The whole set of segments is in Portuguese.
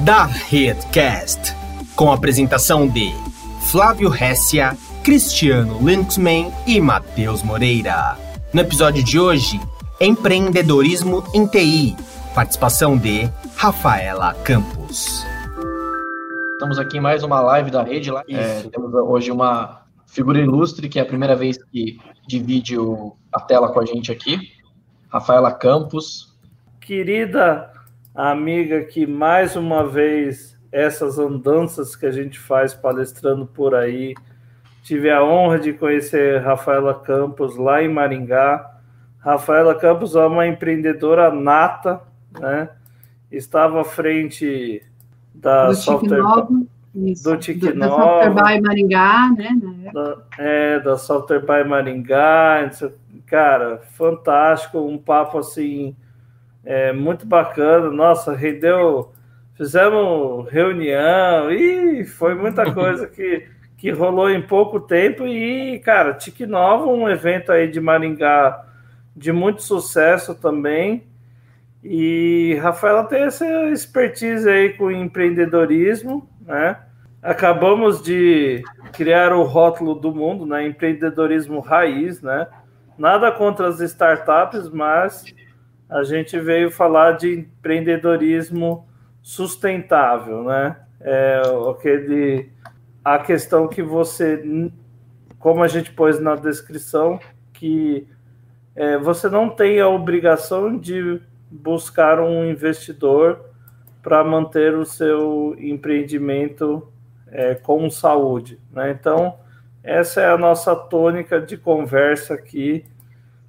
Da Redcast, com a apresentação de Flávio Hessia, Cristiano Linksman e Matheus Moreira. No episódio de hoje, Empreendedorismo em TI, participação de Rafaela Campos. Estamos aqui em mais uma live da rede. É, temos hoje uma figura ilustre, que é a primeira vez que divide o, a tela com a gente aqui. Rafaela Campos. Querida amiga que mais uma vez essas andanças que a gente faz palestrando por aí. Tive a honra de conhecer Rafaela Campos lá em Maringá. Rafaela Campos é uma empreendedora nata, né? Estava à frente da do software isso, do Tique da Software by Maringá, né? Da, é, da Software by Maringá. Cara, fantástico, um papo assim é, muito bacana. Nossa, rendeu. Fizemos reunião e foi muita coisa que, que rolou em pouco tempo. E, cara, Tique Nova, um evento aí de Maringá de muito sucesso também. E Rafaela tem essa expertise aí com empreendedorismo, né? Acabamos de criar o rótulo do mundo, né? Empreendedorismo raiz, né? Nada contra as startups, mas a gente veio falar de empreendedorismo sustentável, né? É aquele a questão que você, como a gente pôs na descrição, que é, você não tem a obrigação de buscar um investidor para manter o seu empreendimento é, com saúde. Né? Então, essa é a nossa tônica de conversa aqui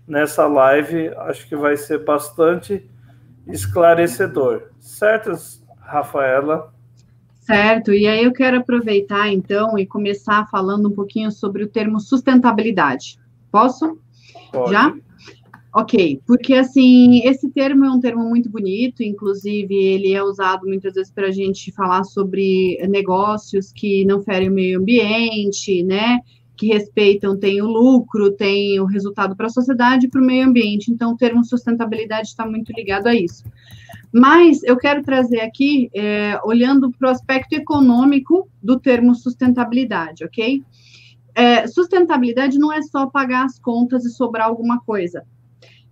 nessa live. Acho que vai ser bastante esclarecedor. Certo, Rafaela? Certo, e aí eu quero aproveitar então e começar falando um pouquinho sobre o termo sustentabilidade. Posso? Pode. Já? Ok, porque assim, esse termo é um termo muito bonito, inclusive ele é usado muitas vezes para a gente falar sobre negócios que não ferem o meio ambiente, né? Que respeitam, tem o lucro, tem o resultado para a sociedade e para o meio ambiente. Então, o termo sustentabilidade está muito ligado a isso. Mas eu quero trazer aqui, é, olhando para o aspecto econômico do termo sustentabilidade, ok? É, sustentabilidade não é só pagar as contas e sobrar alguma coisa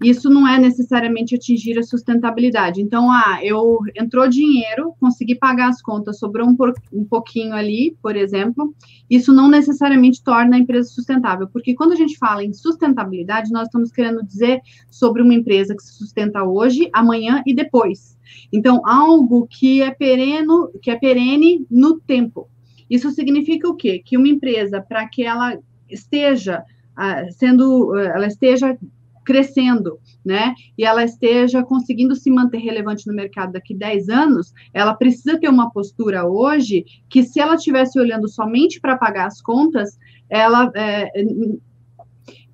isso não é necessariamente atingir a sustentabilidade. Então, ah, eu entrou dinheiro, consegui pagar as contas, sobrou um, por, um pouquinho ali, por exemplo, isso não necessariamente torna a empresa sustentável, porque quando a gente fala em sustentabilidade, nós estamos querendo dizer sobre uma empresa que se sustenta hoje, amanhã e depois. Então, algo que é pereno, que é perene no tempo. Isso significa o quê? Que uma empresa, para que ela esteja ah, sendo, ela esteja crescendo, né? E ela esteja conseguindo se manter relevante no mercado daqui 10 anos, ela precisa ter uma postura hoje que, se ela estivesse olhando somente para pagar as contas, ela. É,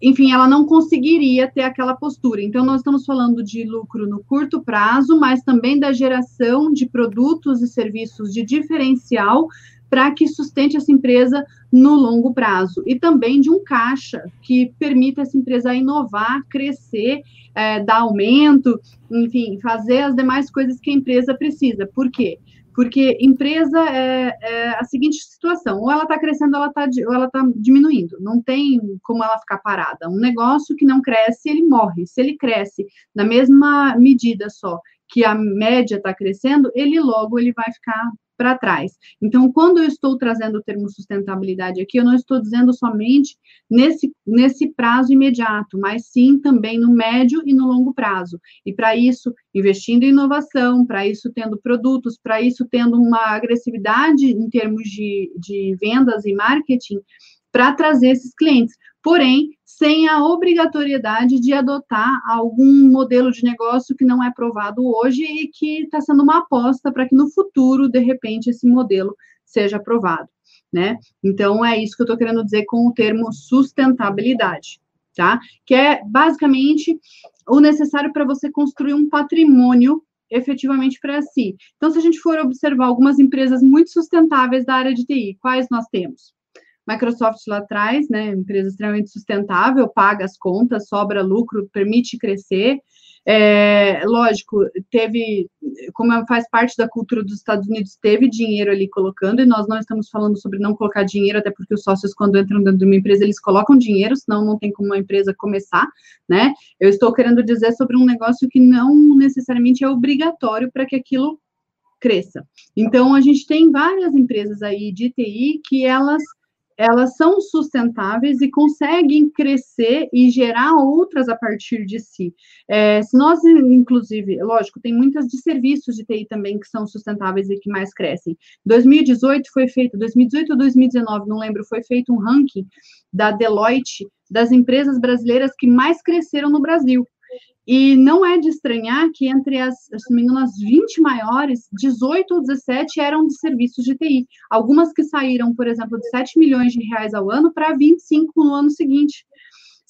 enfim, ela não conseguiria ter aquela postura. Então, nós estamos falando de lucro no curto prazo, mas também da geração de produtos e serviços de diferencial para que sustente essa empresa no longo prazo e também de um caixa que permita essa empresa inovar, crescer, é, dar aumento, enfim, fazer as demais coisas que a empresa precisa. Por quê? Porque empresa é, é a seguinte situação: ou ela está crescendo, ou ela está tá diminuindo. Não tem como ela ficar parada. Um negócio que não cresce, ele morre. Se ele cresce na mesma medida só que a média está crescendo, ele logo ele vai ficar para trás. Então, quando eu estou trazendo o termo sustentabilidade aqui, eu não estou dizendo somente nesse, nesse prazo imediato, mas sim também no médio e no longo prazo. E para isso, investindo em inovação, para isso tendo produtos, para isso tendo uma agressividade em termos de, de vendas e marketing, para trazer esses clientes. Porém, sem a obrigatoriedade de adotar algum modelo de negócio que não é aprovado hoje e que está sendo uma aposta para que no futuro, de repente, esse modelo seja aprovado, né? Então, é isso que eu estou querendo dizer com o termo sustentabilidade, tá? Que é basicamente o necessário para você construir um patrimônio efetivamente para si. Então, se a gente for observar algumas empresas muito sustentáveis da área de TI, quais nós temos? Microsoft lá atrás, né, empresa extremamente sustentável, paga as contas, sobra lucro, permite crescer. É, lógico, teve como faz parte da cultura dos Estados Unidos, teve dinheiro ali colocando, e nós não estamos falando sobre não colocar dinheiro, até porque os sócios, quando entram dentro de uma empresa, eles colocam dinheiro, senão não tem como uma empresa começar, né? Eu estou querendo dizer sobre um negócio que não necessariamente é obrigatório para que aquilo cresça. Então, a gente tem várias empresas aí de TI que elas elas são sustentáveis e conseguem crescer e gerar outras a partir de si. É, se nós, inclusive, lógico, tem muitas de serviços de TI também que são sustentáveis e que mais crescem. 2018 foi feito, 2018 ou 2019, não lembro, foi feito um ranking da Deloitte das empresas brasileiras que mais cresceram no Brasil. E não é de estranhar que entre as, se não me engano, as 20 maiores, 18 ou 17 eram de serviços de TI. Algumas que saíram, por exemplo, de 7 milhões de reais ao ano para 25 no ano seguinte.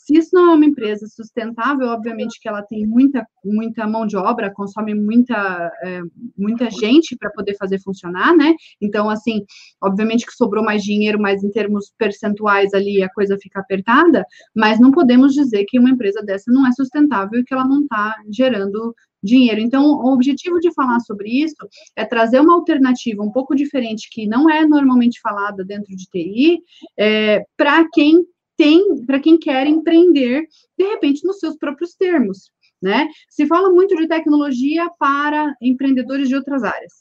Se isso não é uma empresa sustentável, obviamente que ela tem muita, muita mão de obra, consome muita, é, muita gente para poder fazer funcionar, né? Então, assim, obviamente que sobrou mais dinheiro, mas em termos percentuais ali a coisa fica apertada, mas não podemos dizer que uma empresa dessa não é sustentável e que ela não está gerando dinheiro. Então, o objetivo de falar sobre isso é trazer uma alternativa um pouco diferente, que não é normalmente falada dentro de TI, é, para quem tem para quem quer empreender, de repente, nos seus próprios termos. Né? Se fala muito de tecnologia para empreendedores de outras áreas.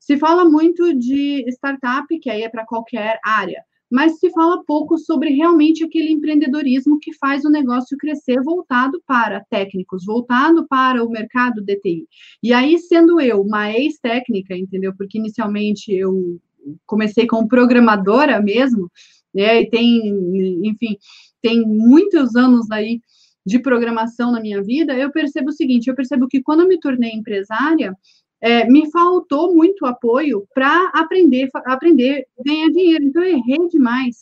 Se fala muito de startup, que aí é para qualquer área, mas se fala pouco sobre realmente aquele empreendedorismo que faz o negócio crescer voltado para técnicos, voltado para o mercado DTI. E aí, sendo eu uma ex-técnica, entendeu? Porque inicialmente eu comecei como programadora mesmo, né? E tem, enfim, tem muitos anos aí de programação na minha vida, eu percebo o seguinte: eu percebo que quando eu me tornei empresária, é, me faltou muito apoio para aprender, aprender ganhar dinheiro. Então, eu errei demais.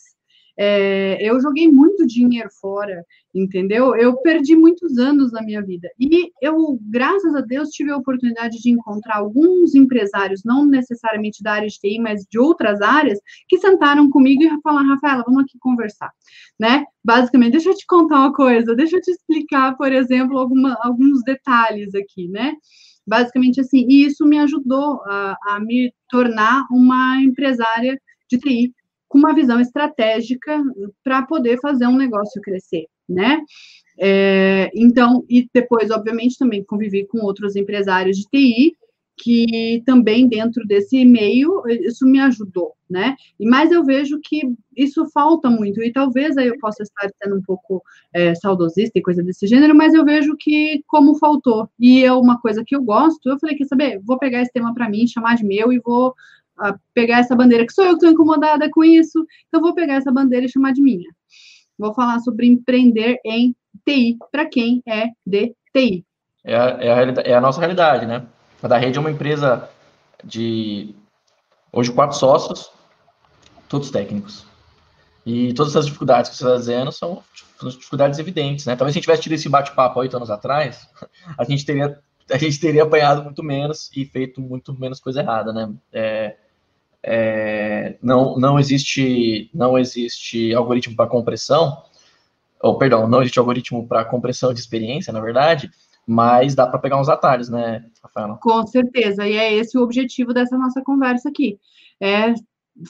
É, eu joguei muito dinheiro fora, entendeu? Eu perdi muitos anos da minha vida. E eu, graças a Deus, tive a oportunidade de encontrar alguns empresários, não necessariamente da área de TI, mas de outras áreas, que sentaram comigo e falaram, Rafaela, vamos aqui conversar, né? Basicamente, deixa eu te contar uma coisa, deixa eu te explicar, por exemplo, alguma, alguns detalhes aqui, né? Basicamente assim, e isso me ajudou a, a me tornar uma empresária de TI com uma visão estratégica para poder fazer um negócio crescer, né? É, então, e depois, obviamente, também convivi com outros empresários de TI, que também dentro desse meio, isso me ajudou, né? E mais eu vejo que isso falta muito, e talvez aí eu possa estar sendo um pouco é, saudosista e coisa desse gênero, mas eu vejo que como faltou, e é uma coisa que eu gosto, eu falei, quer saber, vou pegar esse tema para mim, chamar de meu e vou a pegar essa bandeira, que sou eu que estou incomodada com isso, então vou pegar essa bandeira e chamar de minha. Vou falar sobre empreender em TI, para quem é de TI. É a, é, a, é a nossa realidade, né? A da rede é uma empresa de, hoje, quatro sócios, todos técnicos. E todas essas dificuldades que você está dizendo são, dificuldades evidentes, né? Talvez se a gente tivesse tido esse bate-papo oito anos atrás, a gente teria a gente teria apanhado muito menos e feito muito menos coisa errada, né? É, é, não, não existe não existe algoritmo para compressão, ou perdão, não existe algoritmo para compressão de experiência, na verdade, mas dá para pegar uns atalhos, né, Rafaela? Com certeza, e é esse o objetivo dessa nossa conversa aqui, é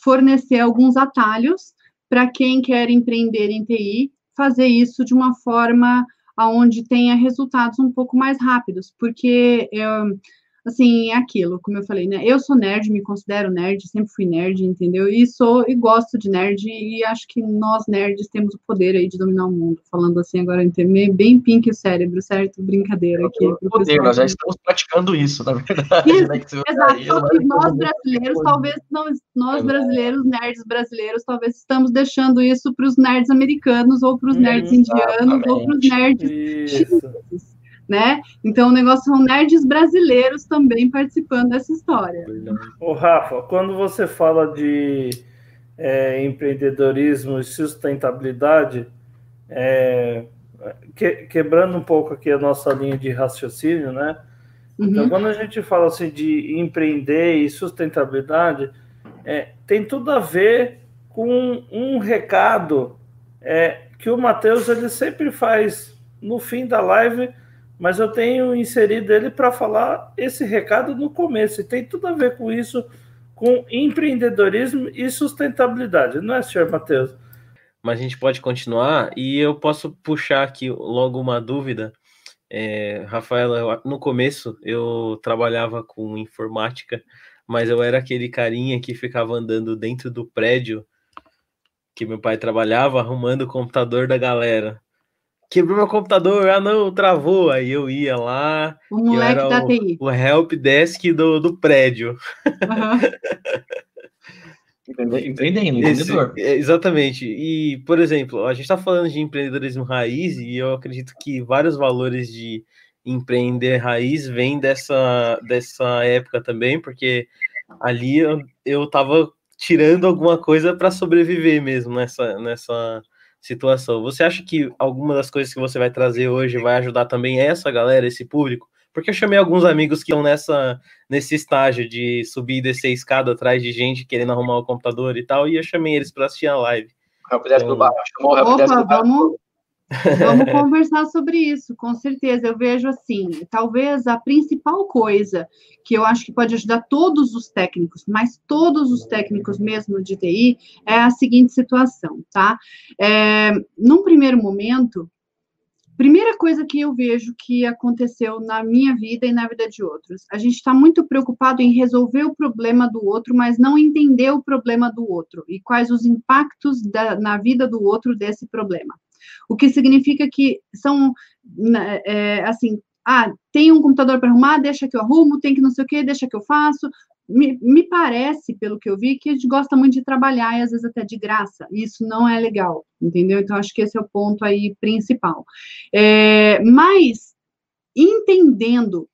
fornecer alguns atalhos para quem quer empreender em TI, fazer isso de uma forma aonde tenha resultados um pouco mais rápidos, porque eu, assim, é aquilo, como eu falei, né? Eu sou nerd, me considero nerd, sempre fui nerd, entendeu? E sou e gosto de nerd e acho que nós nerds temos o poder aí de dominar o mundo. Falando assim agora bem pink o cérebro, certo? Brincadeira aqui. Poder, nós já estamos praticando isso, na verdade. Isso, né? Exato. Isso, nós brasileiros, talvez não, nós brasileiros, nerds brasileiros, talvez estamos deixando isso para os nerds americanos ou para os nerds indianos ou para os nerds chineses né? Então, o negócio são nerds brasileiros também participando dessa história. Ô, Rafa, quando você fala de é, empreendedorismo e sustentabilidade, é, que, quebrando um pouco aqui a nossa linha de raciocínio, né? Então, uhum. Então, quando a gente fala assim de empreender e sustentabilidade, é, tem tudo a ver com um recado é, que o Matheus ele sempre faz no fim da live mas eu tenho inserido ele para falar esse recado no começo, e tem tudo a ver com isso, com empreendedorismo e sustentabilidade, não é, senhor Matheus? Mas a gente pode continuar e eu posso puxar aqui logo uma dúvida. É, Rafaela, no começo eu trabalhava com informática, mas eu era aquele carinha que ficava andando dentro do prédio que meu pai trabalhava, arrumando o computador da galera quebrou meu computador, ah não, travou. Aí eu ia lá. O moleque da TI. O help desk do, do prédio. Uhum. Empreendendo, empreendedor. É, exatamente. E, por exemplo, a gente está falando de empreendedorismo raiz e eu acredito que vários valores de empreender raiz vêm dessa, dessa época também, porque ali eu, eu tava tirando alguma coisa para sobreviver mesmo nessa, nessa, situação. Você acha que alguma das coisas que você vai trazer hoje vai ajudar também essa galera, esse público? Porque eu chamei alguns amigos que estão nessa, nesse estágio de subir e descer escada atrás de gente querendo arrumar o computador e tal, e eu chamei eles para assistir a live. Então... Opa, vamos, Vamos conversar sobre isso, com certeza. Eu vejo assim, talvez a principal coisa que eu acho que pode ajudar todos os técnicos, mas todos os técnicos mesmo de TI, é a seguinte situação, tá? É, num primeiro momento, primeira coisa que eu vejo que aconteceu na minha vida e na vida de outros, a gente está muito preocupado em resolver o problema do outro, mas não entender o problema do outro e quais os impactos da, na vida do outro desse problema. O que significa que são, né, é, assim, ah, tem um computador para arrumar, deixa que eu arrumo, tem que não sei o que, deixa que eu faço. Me, me, parece, pelo que eu vi, que a gente gosta muito de trabalhar e às vezes até de graça. Isso não é legal, entendeu? Então, acho que esse é o ponto aí principal. É, mas, entendendo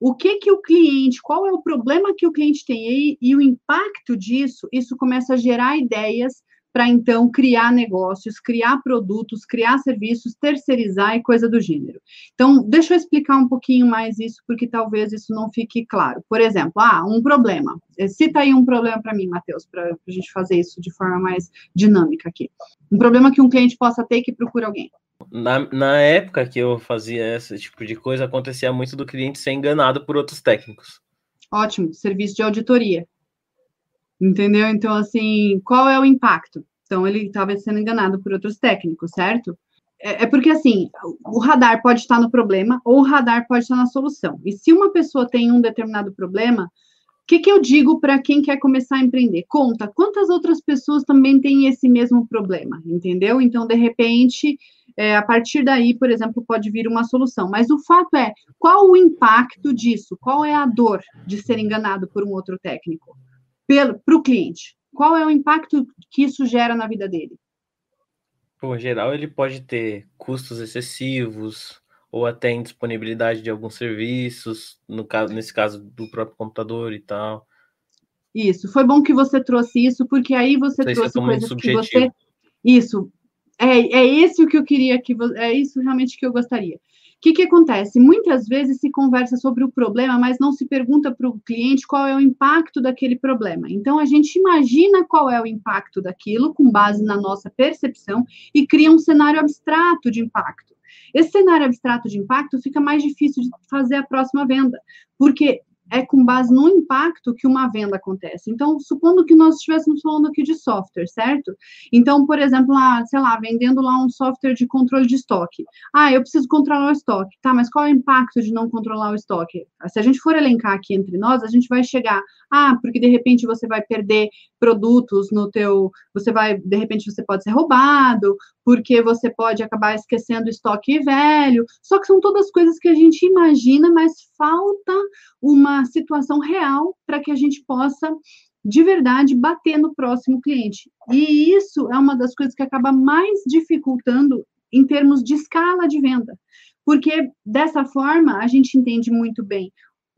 o que que o cliente, qual é o problema que o cliente tem aí e o impacto disso, isso começa a gerar ideias para então criar negócios, criar produtos, criar serviços, terceirizar e coisa do gênero. Então, deixa eu explicar um pouquinho mais isso, porque talvez isso não fique claro. Por exemplo, ah, um problema. Cita aí um problema para mim, Matheus, para a gente fazer isso de forma mais dinâmica aqui. Um problema que um cliente possa ter que procura alguém. Na, na época que eu fazia esse tipo de coisa, acontecia muito do cliente ser enganado por outros técnicos. Ótimo, serviço de auditoria. Entendeu? Então, assim, qual é o impacto? Então, ele estava sendo enganado por outros técnicos, certo? É, é, porque, assim, o radar pode estar no problema ou o radar pode estar na solução. E se uma pessoa tem um determinado problema, o que, que eu digo para quem quer começar a empreender? Conta quantas outras pessoas também têm esse mesmo problema, entendeu? Então, de repente, é, a partir daí, por exemplo, pode vir uma solução. Mas o fato é, qual o impacto disso? Qual é a dor de ser enganado por um outro técnico? Para o cliente? Qual é o impacto que isso gera na vida dele? Por geral, ele pode ter custos excessivos ou até indisponibilidade de alguns serviços, no caso, nesse caso do próprio computador e tal. Isso, foi bom que você trouxe isso, porque aí você é trouxe coisas que você. Isso, é, é esse o que eu queria que é isso realmente que eu gostaria. O que, que acontece? Muitas vezes se conversa sobre o problema, mas não se pergunta para o cliente qual é o impacto daquele problema. Então, a gente imagina qual é o impacto daquilo, com base na nossa percepção, e cria um cenário abstrato de impacto. Esse cenário abstrato de impacto fica mais difícil de fazer a próxima venda, porque é com base no impacto que uma venda acontece. Então, supondo que nós estivéssemos falando aqui de software, certo? Então, por exemplo, lá, sei lá, vendendo lá um software de controle de estoque. Ah, eu preciso controlar o estoque. Tá, mas qual é o impacto de não controlar o estoque? Se a gente for elencar aqui entre nós, a gente vai chegar, ah, porque de repente você vai perder produtos no teu, você vai, de repente você pode ser roubado, porque você pode acabar esquecendo estoque velho. Só que são todas coisas que a gente imagina, mas falta uma situação real para que a gente possa de verdade bater no próximo cliente. E isso é uma das coisas que acaba mais dificultando em termos de escala de venda. Porque dessa forma a gente entende muito bem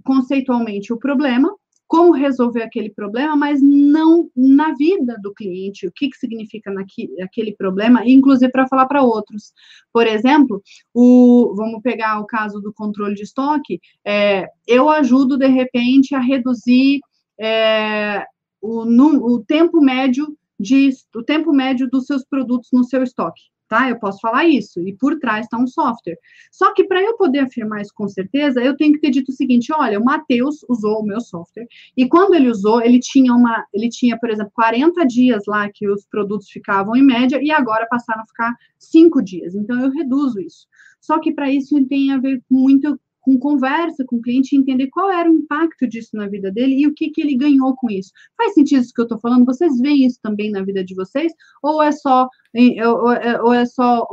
conceitualmente o problema, como resolver aquele problema, mas não na vida do cliente, o que, que significa naquele, aquele problema, inclusive para falar para outros. Por exemplo, o, vamos pegar o caso do controle de estoque, é, eu ajudo, de repente, a reduzir é, o, no, o tempo médio de o tempo médio dos seus produtos no seu estoque. Tá? Eu posso falar isso, e por trás está um software. Só que para eu poder afirmar isso com certeza, eu tenho que ter dito o seguinte: olha, o Matheus usou o meu software, e quando ele usou, ele tinha uma, ele tinha, por exemplo, 40 dias lá que os produtos ficavam em média, e agora passaram a ficar 5 dias. Então eu reduzo isso. Só que para isso tem a ver muito com conversa com o cliente, entender qual era o impacto disso na vida dele e o que, que ele ganhou com isso. Faz sentido isso que eu estou falando? Vocês veem isso também na vida de vocês? Ou é só, ou é, ou é só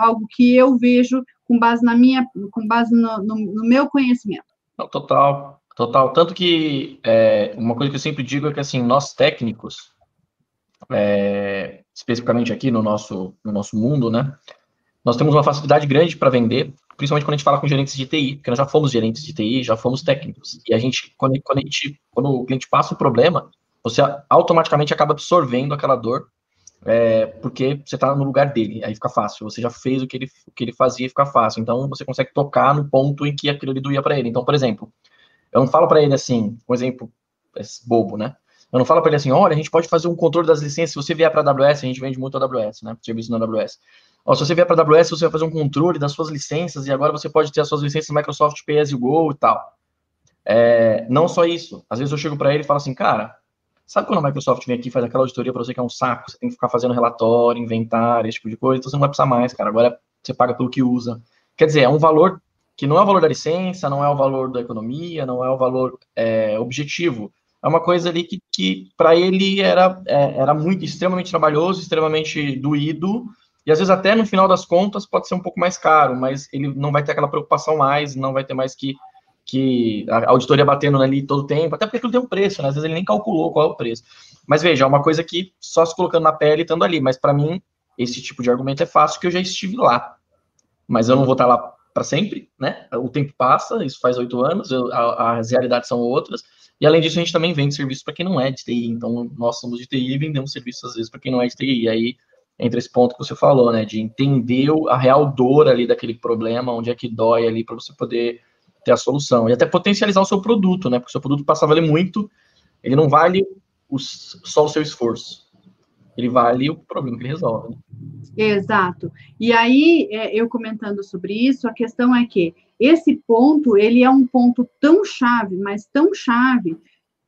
algo que eu vejo com base na minha, com base no, no, no meu conhecimento? Total, total. Tanto que é, uma coisa que eu sempre digo é que assim, nós técnicos, é, especificamente aqui no nosso, no nosso mundo, né? Nós temos uma facilidade grande para vender, principalmente quando a gente fala com gerentes de TI, porque nós já fomos gerentes de TI, já fomos técnicos. E a gente, quando, quando, a gente, quando o cliente passa o problema, você automaticamente acaba absorvendo aquela dor, é, porque você está no lugar dele, aí fica fácil. Você já fez o que ele, o que ele fazia fica fácil. Então você consegue tocar no ponto em que aquilo ali doía para ele. Então, por exemplo, eu não falo para ele assim, um exemplo bobo, né? Eu não falo para ele assim, olha, a gente pode fazer um controle das licenças. Se você vier para a AWS, a gente vende muito a AWS, né? Serviço na AWS. Ó, se você vier para a AWS, você vai fazer um controle das suas licenças e agora você pode ter as suas licenças Microsoft you go e tal. É, não só isso. Às vezes eu chego para ele e falo assim, cara, sabe quando a Microsoft vem aqui e faz aquela auditoria para você que é um saco, você tem que ficar fazendo relatório, inventário, esse tipo de coisa, então você não vai precisar mais, cara. Agora você paga pelo que usa. Quer dizer, é um valor que não é o valor da licença, não é o valor da economia, não é o valor é, objetivo. É uma coisa ali que, que para ele era, é, era muito extremamente trabalhoso, extremamente doído, e às vezes até no final das contas pode ser um pouco mais caro, mas ele não vai ter aquela preocupação mais, não vai ter mais que, que a auditoria batendo ali todo o tempo, até porque aquilo tem um preço, né? Às vezes ele nem calculou qual é o preço. Mas veja, é uma coisa que só se colocando na pele estando ali, mas para mim esse tipo de argumento é fácil que eu já estive lá. Mas eu não vou estar lá para sempre, né? O tempo passa, isso faz oito anos, eu, a, as realidades são outras. E além disso, a gente também vende serviço para quem não é de TI. Então, nós somos de TI e vendemos serviços às vezes para quem não é de TI. E aí entre esse ponto que você falou, né, de entender a real dor ali daquele problema, onde é que dói ali para você poder ter a solução e até potencializar o seu produto, né, porque o seu produto passa a valer muito, ele não vale o, só o seu esforço, ele vale o problema que ele resolve. Né? Exato. E aí, é, eu comentando sobre isso, a questão é que esse ponto, ele é um ponto tão chave, mas tão chave,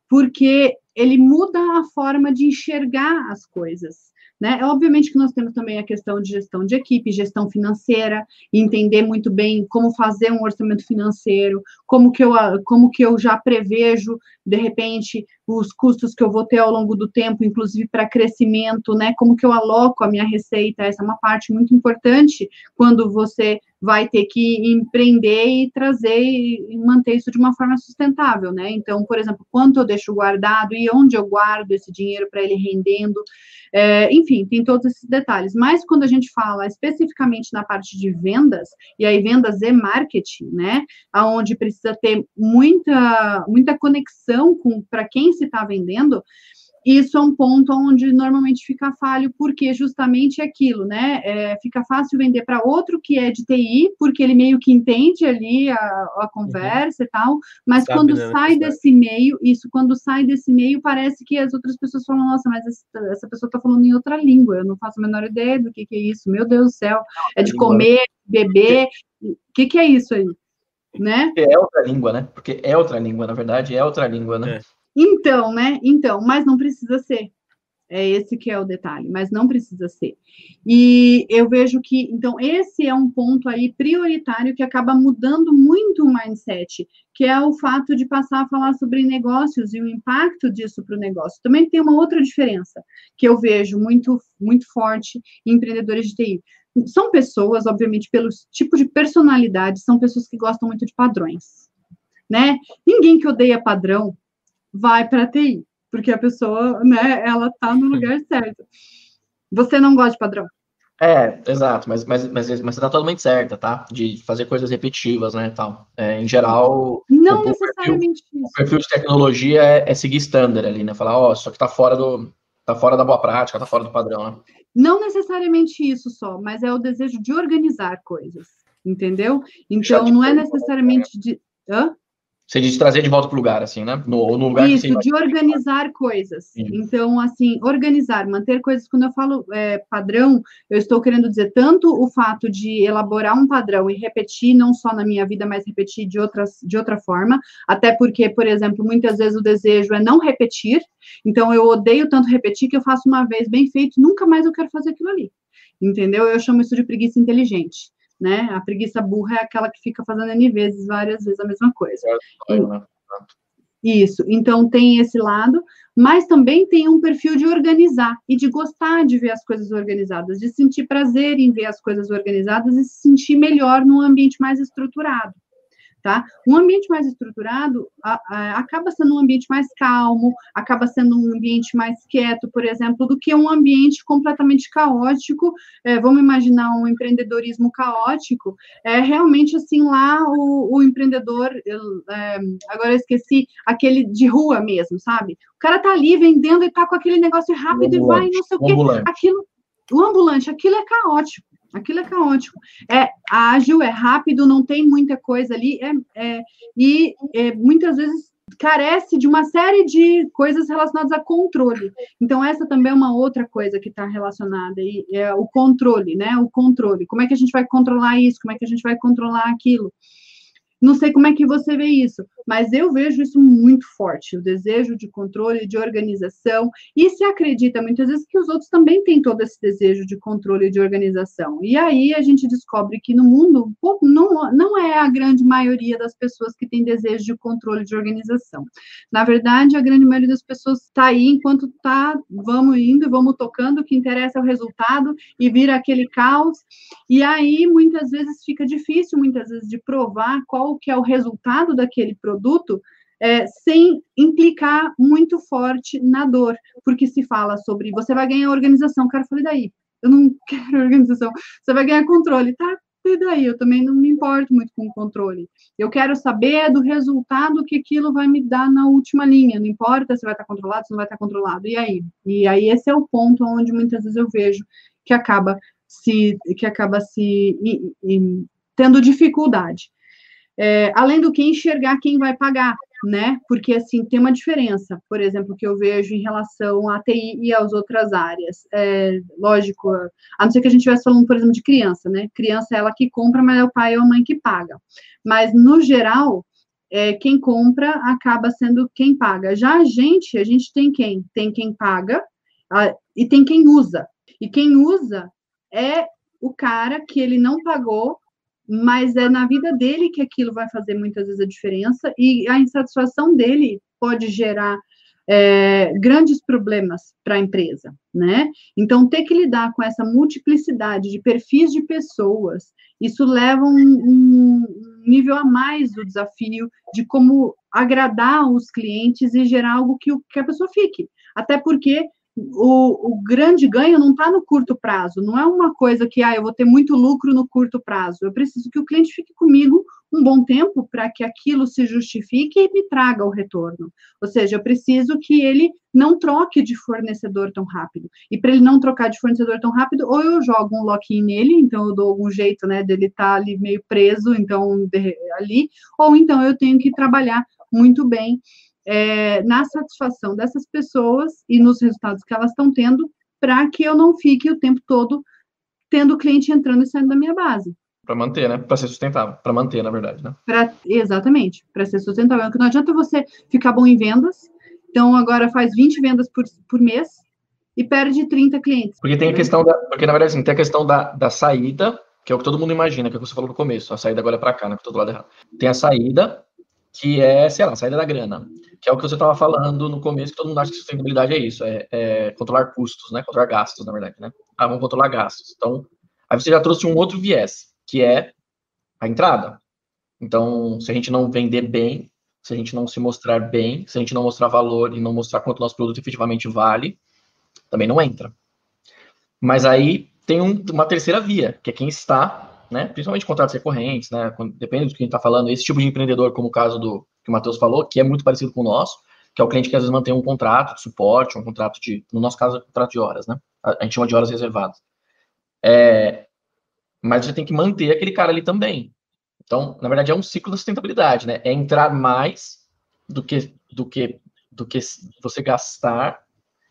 porque ele muda a forma de enxergar as coisas. Né? É obviamente que nós temos também a questão de gestão de equipe, gestão financeira, entender muito bem como fazer um orçamento financeiro, como que eu, como que eu já prevejo, de repente, os custos que eu vou ter ao longo do tempo, inclusive para crescimento, né? Como que eu aloco a minha receita, essa é uma parte muito importante quando você vai ter que empreender e trazer e manter isso de uma forma sustentável, né? Então, por exemplo, quanto eu deixo guardado e onde eu guardo esse dinheiro para ele rendendo. É, enfim, tem todos esses detalhes. Mas quando a gente fala especificamente na parte de vendas, e aí vendas e marketing, né? Aonde precisa ter muita, muita conexão com para quem se está vendendo, isso é um ponto onde normalmente fica falho, porque justamente é aquilo, né? É, fica fácil vender para outro que é de TI, porque ele meio que entende ali a, a conversa uhum. e tal, mas Sabe, quando né, sai desse meio, isso, quando sai desse meio, parece que as outras pessoas falam, nossa, mas essa, essa pessoa está falando em outra língua, eu não faço a menor ideia do que, que é isso, meu Deus do céu, é de comer, beber, o que, que é isso aí? Né? É outra língua, né? Porque é outra língua, na verdade, é outra língua, né? É. Então, né? Então, mas não precisa ser. É esse que é o detalhe, mas não precisa ser. E eu vejo que, então, esse é um ponto aí prioritário que acaba mudando muito o mindset, que é o fato de passar a falar sobre negócios e o impacto disso para o negócio. Também tem uma outra diferença que eu vejo muito, muito forte em empreendedores de TI. São pessoas, obviamente, pelo tipo de personalidade, são pessoas que gostam muito de padrões, né? Ninguém que odeia padrão vai para TI, porque a pessoa, né, ela tá no lugar certo. Você não gosta de padrão? É, exato, mas, mas, mas, mas você tá totalmente certa, tá? De fazer coisas repetitivas, né, tal. É, em geral... Não o, necessariamente perfil, isso. O perfil de tecnologia é, é seguir standard ali, né? Falar, ó, oh, isso aqui tá fora do... tá fora da boa prática, tá fora do padrão, né? Não necessariamente isso só, mas é o desejo de organizar coisas, entendeu? Então, não é necessariamente de... Hã? Você diz trazer de volta para o lugar, assim, né? No, no lugar Isso, de organizar coisas. Sim. Então, assim, organizar, manter coisas. Quando eu falo é, padrão, eu estou querendo dizer tanto o fato de elaborar um padrão e repetir, não só na minha vida, mas repetir de, outras, de outra forma. Até porque, por exemplo, muitas vezes o desejo é não repetir. Então, eu odeio tanto repetir que eu faço uma vez bem feito, nunca mais eu quero fazer aquilo ali. Entendeu? Eu chamo isso de preguiça inteligente né? A preguiça burra é aquela que fica fazendo N vezes, várias vezes a mesma coisa. É, né? Isso, então tem esse lado, mas também tem um perfil de organizar e de gostar de ver as coisas organizadas, de sentir prazer em ver as coisas organizadas e se sentir melhor num ambiente mais estruturado tá? Um ambiente mais estruturado a, a, acaba sendo um ambiente mais calmo, acaba sendo um ambiente mais quieto, por exemplo, do que um ambiente completamente caótico. É, vamos imaginar um empreendedorismo caótico. É realmente assim lá o, o empreendedor, eu, é, agora eu esqueci aquele de rua mesmo, sabe? O cara tá ali vendendo e tá com aquele negócio rápido e vai, não sei o quê. Aquilo, o ambulante, aquilo é caótico. Aquilo é caótico. É ágil, é rápido, não tem muita coisa ali, é, é e é, muitas vezes carece de uma série de coisas relacionadas a controle. Então, essa também é uma outra coisa que está relacionada, e é o controle, né? O controle. Como é que a gente vai controlar isso? Como é que a gente vai controlar aquilo? Não sei como é que você vê isso, mas eu vejo isso muito forte, o desejo de controle, de organização, e se acredita muitas vezes que os outros também têm todo esse desejo de controle e de organização. E aí a gente descobre que no mundo não, não é a grande maioria das pessoas que tem desejo de controle e de organização. Na verdade, a grande maioria das pessoas está aí enquanto tá, vamos indo, vamos tocando, o que interessa é o resultado e vira aquele caos. E aí muitas vezes fica difícil, muitas vezes, de provar qual que é o resultado daquele produto, é, sem implicar muito forte na dor, porque se fala sobre você vai ganhar organização, cara, eu falei daí, eu não quero organização, você vai ganhar controle, tá? E daí? Eu também não me importo muito com o controle. Eu quero saber do resultado que aquilo vai me dar na última linha. Não importa se vai estar controlado, se não vai estar controlado. E aí? E aí esse é o ponto onde muitas vezes eu vejo que acaba se que acaba se e, e, tendo dificuldade. É, além do que enxergar quem vai pagar, né? Porque assim tem uma diferença, por exemplo, que eu vejo em relação à TI e às outras áreas. É, lógico, a não ser que a gente estivesse falando, por exemplo, de criança, né? Criança é ela que compra, mas é o pai ou a mãe que paga. Mas no geral, é, quem compra acaba sendo quem paga. Já a gente, a gente tem quem? Tem quem paga a, e tem quem usa. E quem usa é o cara que ele não pagou mas é na vida dele que aquilo vai fazer muitas vezes a diferença e a insatisfação dele pode gerar é, grandes problemas para a empresa, né? Então, ter que lidar com essa multiplicidade de perfis de pessoas, isso leva um, um nível a mais do desafio de como agradar os clientes e gerar algo que, que a pessoa fique. Até porque o, o grande ganho não está no curto prazo, não é uma coisa que ah, eu vou ter muito lucro no curto prazo. Eu preciso que o cliente fique comigo um bom tempo para que aquilo se justifique e me traga o retorno. Ou seja, eu preciso que ele não troque de fornecedor tão rápido. E para ele não trocar de fornecedor tão rápido, ou eu jogo um lock-in nele, então eu dou algum jeito, né, dele estar tá ali meio preso, então de, ali, ou então eu tenho que trabalhar muito bem é, na satisfação dessas pessoas e nos resultados que elas estão tendo, para que eu não fique o tempo todo tendo cliente entrando e saindo da minha base. Para manter, né? Para ser sustentável. Para manter, na verdade, né? Pra, exatamente. Para ser sustentável. Porque não adianta você ficar bom em vendas, então agora faz 20 vendas por, por mês e perde 30 clientes. Porque tem a questão da. Porque, na verdade, assim, tem a questão da, da saída, que é o que todo mundo imagina, que é o que você falou no começo. A saída agora é para cá, né? Que todo lado errado. Tem a saída, que é, sei lá, saída da grana que é o que você estava falando no começo, que todo mundo acha que sustentabilidade é isso, é, é, controlar custos, né? Controlar gastos, na verdade, né? Ah, vamos controlar gastos. Então, aí você já trouxe um outro viés, que é a entrada. Então, se a gente não vender bem, se a gente não se mostrar bem, se a gente não mostrar valor e não mostrar quanto o nosso produto efetivamente vale, também não entra. Mas aí tem um, uma terceira via, que é quem está, né? Principalmente contratos recorrentes, né? Depende do que a gente está falando, esse tipo de empreendedor, como o caso do, que o Matheus falou, que é muito parecido com o nosso, que é o cliente que às vezes mantém um contrato de suporte, um contrato de, no nosso caso, um contrato de horas, né? A, gente chama de horas reservadas. É, mas você tem que manter aquele cara ali também. Então, na verdade, é um ciclo da sustentabilidade, né? É entrar mais do que, do que, do que você gastar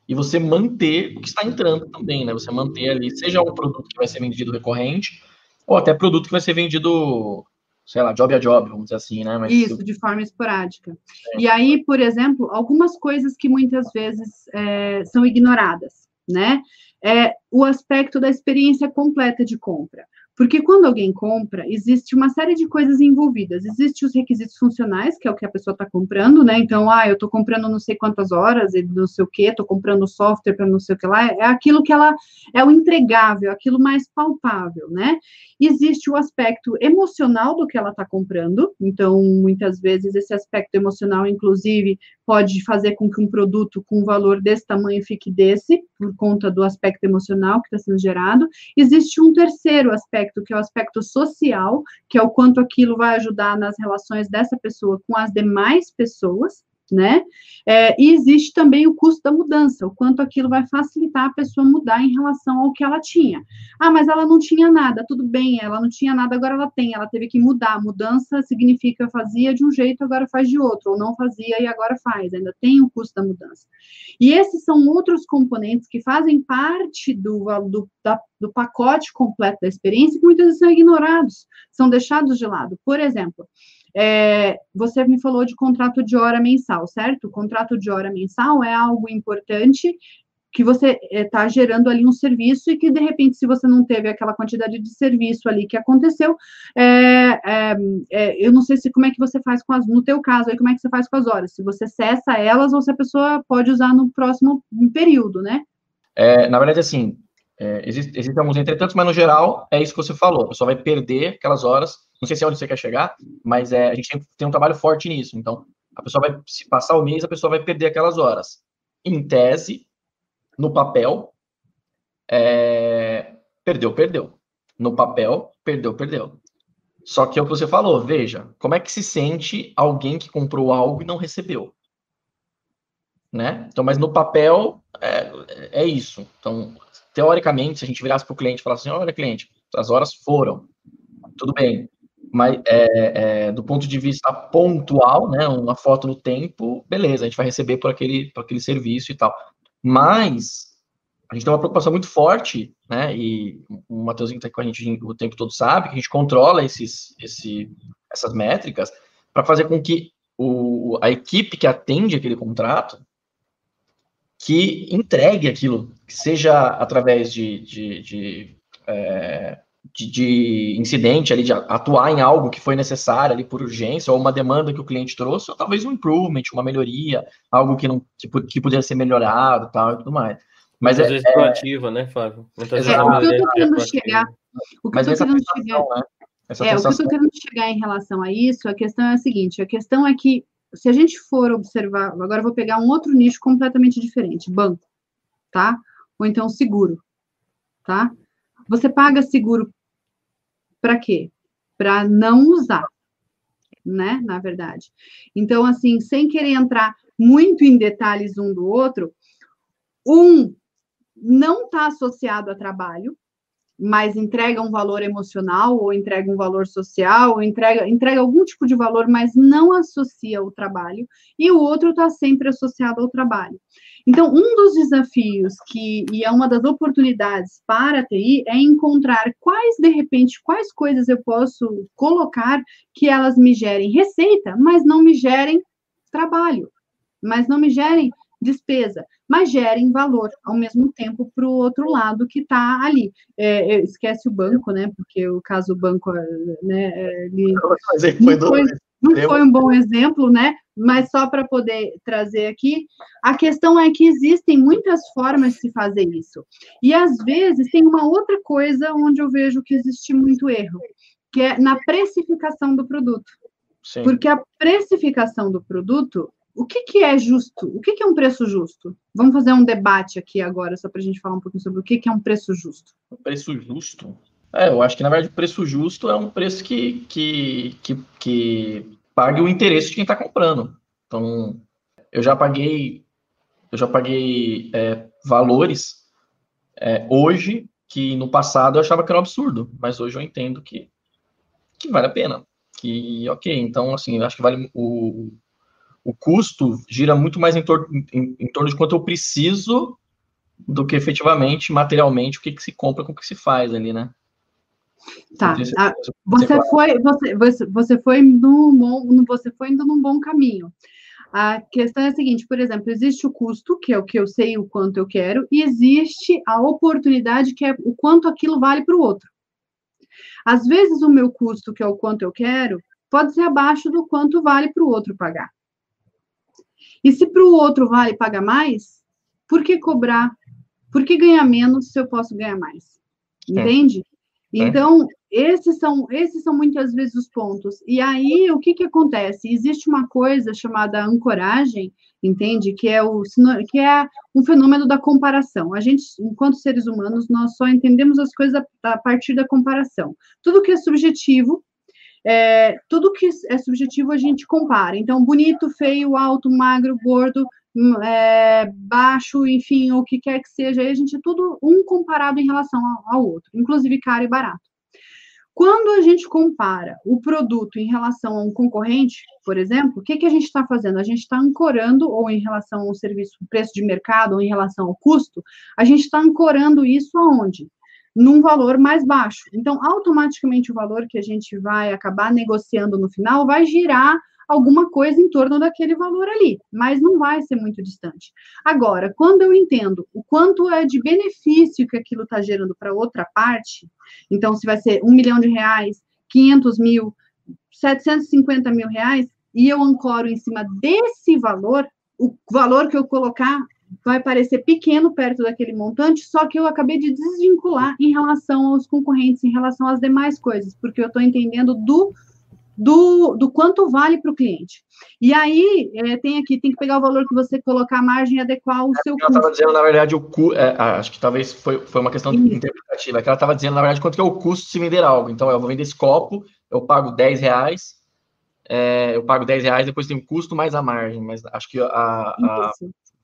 e você manter o que está entrando também, né? Você manter ali, seja um produto que vai ser vendido recorrente, ou até produto que vai ser vendido, sei lá, job a job, vamos dizer assim, né? Mas Isso, de forma esporádica. É. E aí, por exemplo, algumas coisas que muitas vezes é, são ignoradas, né? É o aspecto da experiência completa de compra. Porque quando alguém compra, existe uma série de coisas envolvidas. Existem os requisitos funcionais, que é o que a pessoa está comprando, né? Então, ah, eu estou comprando não sei quantas horas, não sei o quê, estou comprando software para não sei o que lá. É aquilo que ela é o entregável, aquilo mais palpável, né? Existe o aspecto emocional do que ela está comprando. Então, muitas vezes, esse aspecto emocional, inclusive, pode fazer com que um produto com um valor desse tamanho fique desse, por conta do aspecto emocional que está sendo gerado. Existe um terceiro aspecto, que é o aspecto social, que é o quanto aquilo vai ajudar nas relações dessa pessoa com as demais pessoas né? É, e existe também o custo da mudança, o quanto aquilo vai facilitar a pessoa mudar em relação ao que ela tinha. Ah, mas ela não tinha nada, tudo bem, ela não tinha nada, agora ela tem, ela teve que mudar. Mudança significa fazia de um jeito, agora faz de outro, ou não fazia e agora faz, ainda tem o custo da mudança. E esses são outros componentes que fazem parte do, do, da, do pacote completo da experiência que muitas vezes são ignorados, são deixados de lado. Por exemplo, é, você me falou de contrato de hora mensal, certo? O contrato de hora mensal é algo importante que você está é, gerando ali um serviço e que, de repente, se você não teve aquela quantidade de serviço ali que aconteceu, é, é, é, eu não sei se como é que você faz com as, no teu caso aí, como é que você faz com as horas, se você cessa elas ou se a pessoa pode usar no próximo período, né? É, na verdade, assim, é, existe, existem alguns entretantos, mas no geral é isso que você falou, a pessoa vai perder aquelas horas não sei se é onde você quer chegar, mas é, a gente tem, tem um trabalho forte nisso. Então, a pessoa vai, se passar o mês, a pessoa vai perder aquelas horas. Em tese, no papel, é, perdeu, perdeu. No papel, perdeu, perdeu. Só que é o que você falou, veja, como é que se sente alguém que comprou algo e não recebeu? Né? Então, mas no papel é, é isso. Então, teoricamente, se a gente virasse para o cliente e falasse assim, olha, cliente, as horas foram, tudo bem mas é, é, do ponto de vista pontual, né, uma foto no tempo, beleza, a gente vai receber por aquele, por aquele serviço e tal. Mas a gente tem uma preocupação muito forte, né, e o Matheusinho está com a gente o tempo todo sabe, que a gente controla esses, esse, essas métricas para fazer com que o, a equipe que atende aquele contrato que entregue aquilo, que seja através de, de, de é, de, de, incidente ali, de atuar em algo que foi necessário ali por urgência, ou uma demanda que o cliente trouxe, ou talvez um improvement, uma melhoria, algo que não que, que poderia ser melhorado tal, e tudo mais. Mas Muitas é, vezes é, proativa, né, Flávio? Muitas é, o que eu estou querendo chegar. O que eu estou querendo chegar. Né? é, o que eu estou querendo chegar em relação a isso, a questão é a seguinte: a questão é que, se a gente for observar, agora vou pegar um outro nicho completamente diferente, banco, tá? Ou então seguro, tá? Você paga seguro para quê? Para não usar, né? Na verdade. Então, assim, sem querer entrar muito em detalhes um do outro, um não está associado a trabalho, mas entrega um valor emocional, ou entrega um valor social, ou entrega, entrega algum tipo de valor, mas não associa o trabalho, e o outro está sempre associado ao trabalho. Então, um dos desafios que e é uma das oportunidades para a TI é encontrar quais, de repente, quais coisas eu posso colocar que elas me gerem receita, mas não me gerem trabalho, mas não me gerem despesa, mas gerem valor ao mesmo tempo para o outro lado que está ali. É, esquece o banco, né? Porque o caso do banco, né? Ele, não, foi, não foi um bom exemplo, né? Mas só para poder trazer aqui, a questão é que existem muitas formas de se fazer isso. E às vezes tem uma outra coisa onde eu vejo que existe muito erro, que é na precificação do produto. Sim. Porque a precificação do produto o que, que é justo? O que, que é um preço justo? Vamos fazer um debate aqui agora, só para a gente falar um pouquinho sobre o que, que é um preço justo. Preço justo? É, eu acho que, na verdade, o preço justo é um preço que, que, que, que pague o interesse de quem está comprando. Então, eu já paguei, eu já paguei é, valores é, hoje que no passado eu achava que era um absurdo, mas hoje eu entendo que, que vale a pena. Que, ok, então, assim, acho que vale o, o custo gira muito mais em, tor em, em torno de quanto eu preciso do que efetivamente, materialmente, o que, que se compra com o que se faz ali, né? Tá. Ah, você foi, você, você foi no você foi indo num bom caminho. A questão é a seguinte, por exemplo, existe o custo, que é o que eu sei o quanto eu quero, e existe a oportunidade, que é o quanto aquilo vale para o outro. Às vezes, o meu custo, que é o quanto eu quero, pode ser abaixo do quanto vale para o outro pagar. E se para o outro vale pagar mais, por que cobrar? Por que ganhar menos se eu posso ganhar mais? É. Entende? É. Então, esses são, esses são muitas vezes os pontos. E aí, o que, que acontece? Existe uma coisa chamada ancoragem, entende? Que é, o, que é um fenômeno da comparação. A gente, enquanto seres humanos, nós só entendemos as coisas a, a partir da comparação. Tudo que é subjetivo, é, tudo que é subjetivo a gente compara. Então, bonito, feio, alto, magro, gordo, hum, é, baixo, enfim, o que quer que seja, aí a gente é tudo um comparado em relação ao, outro, inclusive caro e barato. Quando a gente compara o produto em relação a um concorrente, por exemplo, o que, que a gente está fazendo? A gente está ancorando, ou em relação ao serviço, preço de mercado, ou em relação ao custo, a gente está ancorando isso aonde? Num valor mais baixo. Então, automaticamente, o valor que a gente vai acabar negociando no final vai girar alguma coisa em torno daquele valor ali, mas não vai ser muito distante. Agora, quando eu entendo o quanto é de benefício que aquilo está gerando para outra parte, então se vai ser um milhão de reais, 500 mil, 750 mil reais, e eu ancoro em cima desse valor, o valor que eu colocar vai parecer pequeno perto daquele montante, só que eu acabei de desvincular em relação aos concorrentes, em relação às demais coisas, porque eu estou entendendo do do, do quanto vale para o cliente. E aí, é, tem aqui, tem que pegar o valor que você colocar a margem e adequar o é, seu custo. Ela estava dizendo, na verdade, o cu, é, acho que talvez foi, foi uma questão Isso. interpretativa, é que ela estava dizendo, na verdade, quanto que é o custo de se vender algo. Então, eu vou vender esse copo, eu pago 10 reais, é, eu pago 10 reais, depois tem o custo mais a margem, mas acho que a, a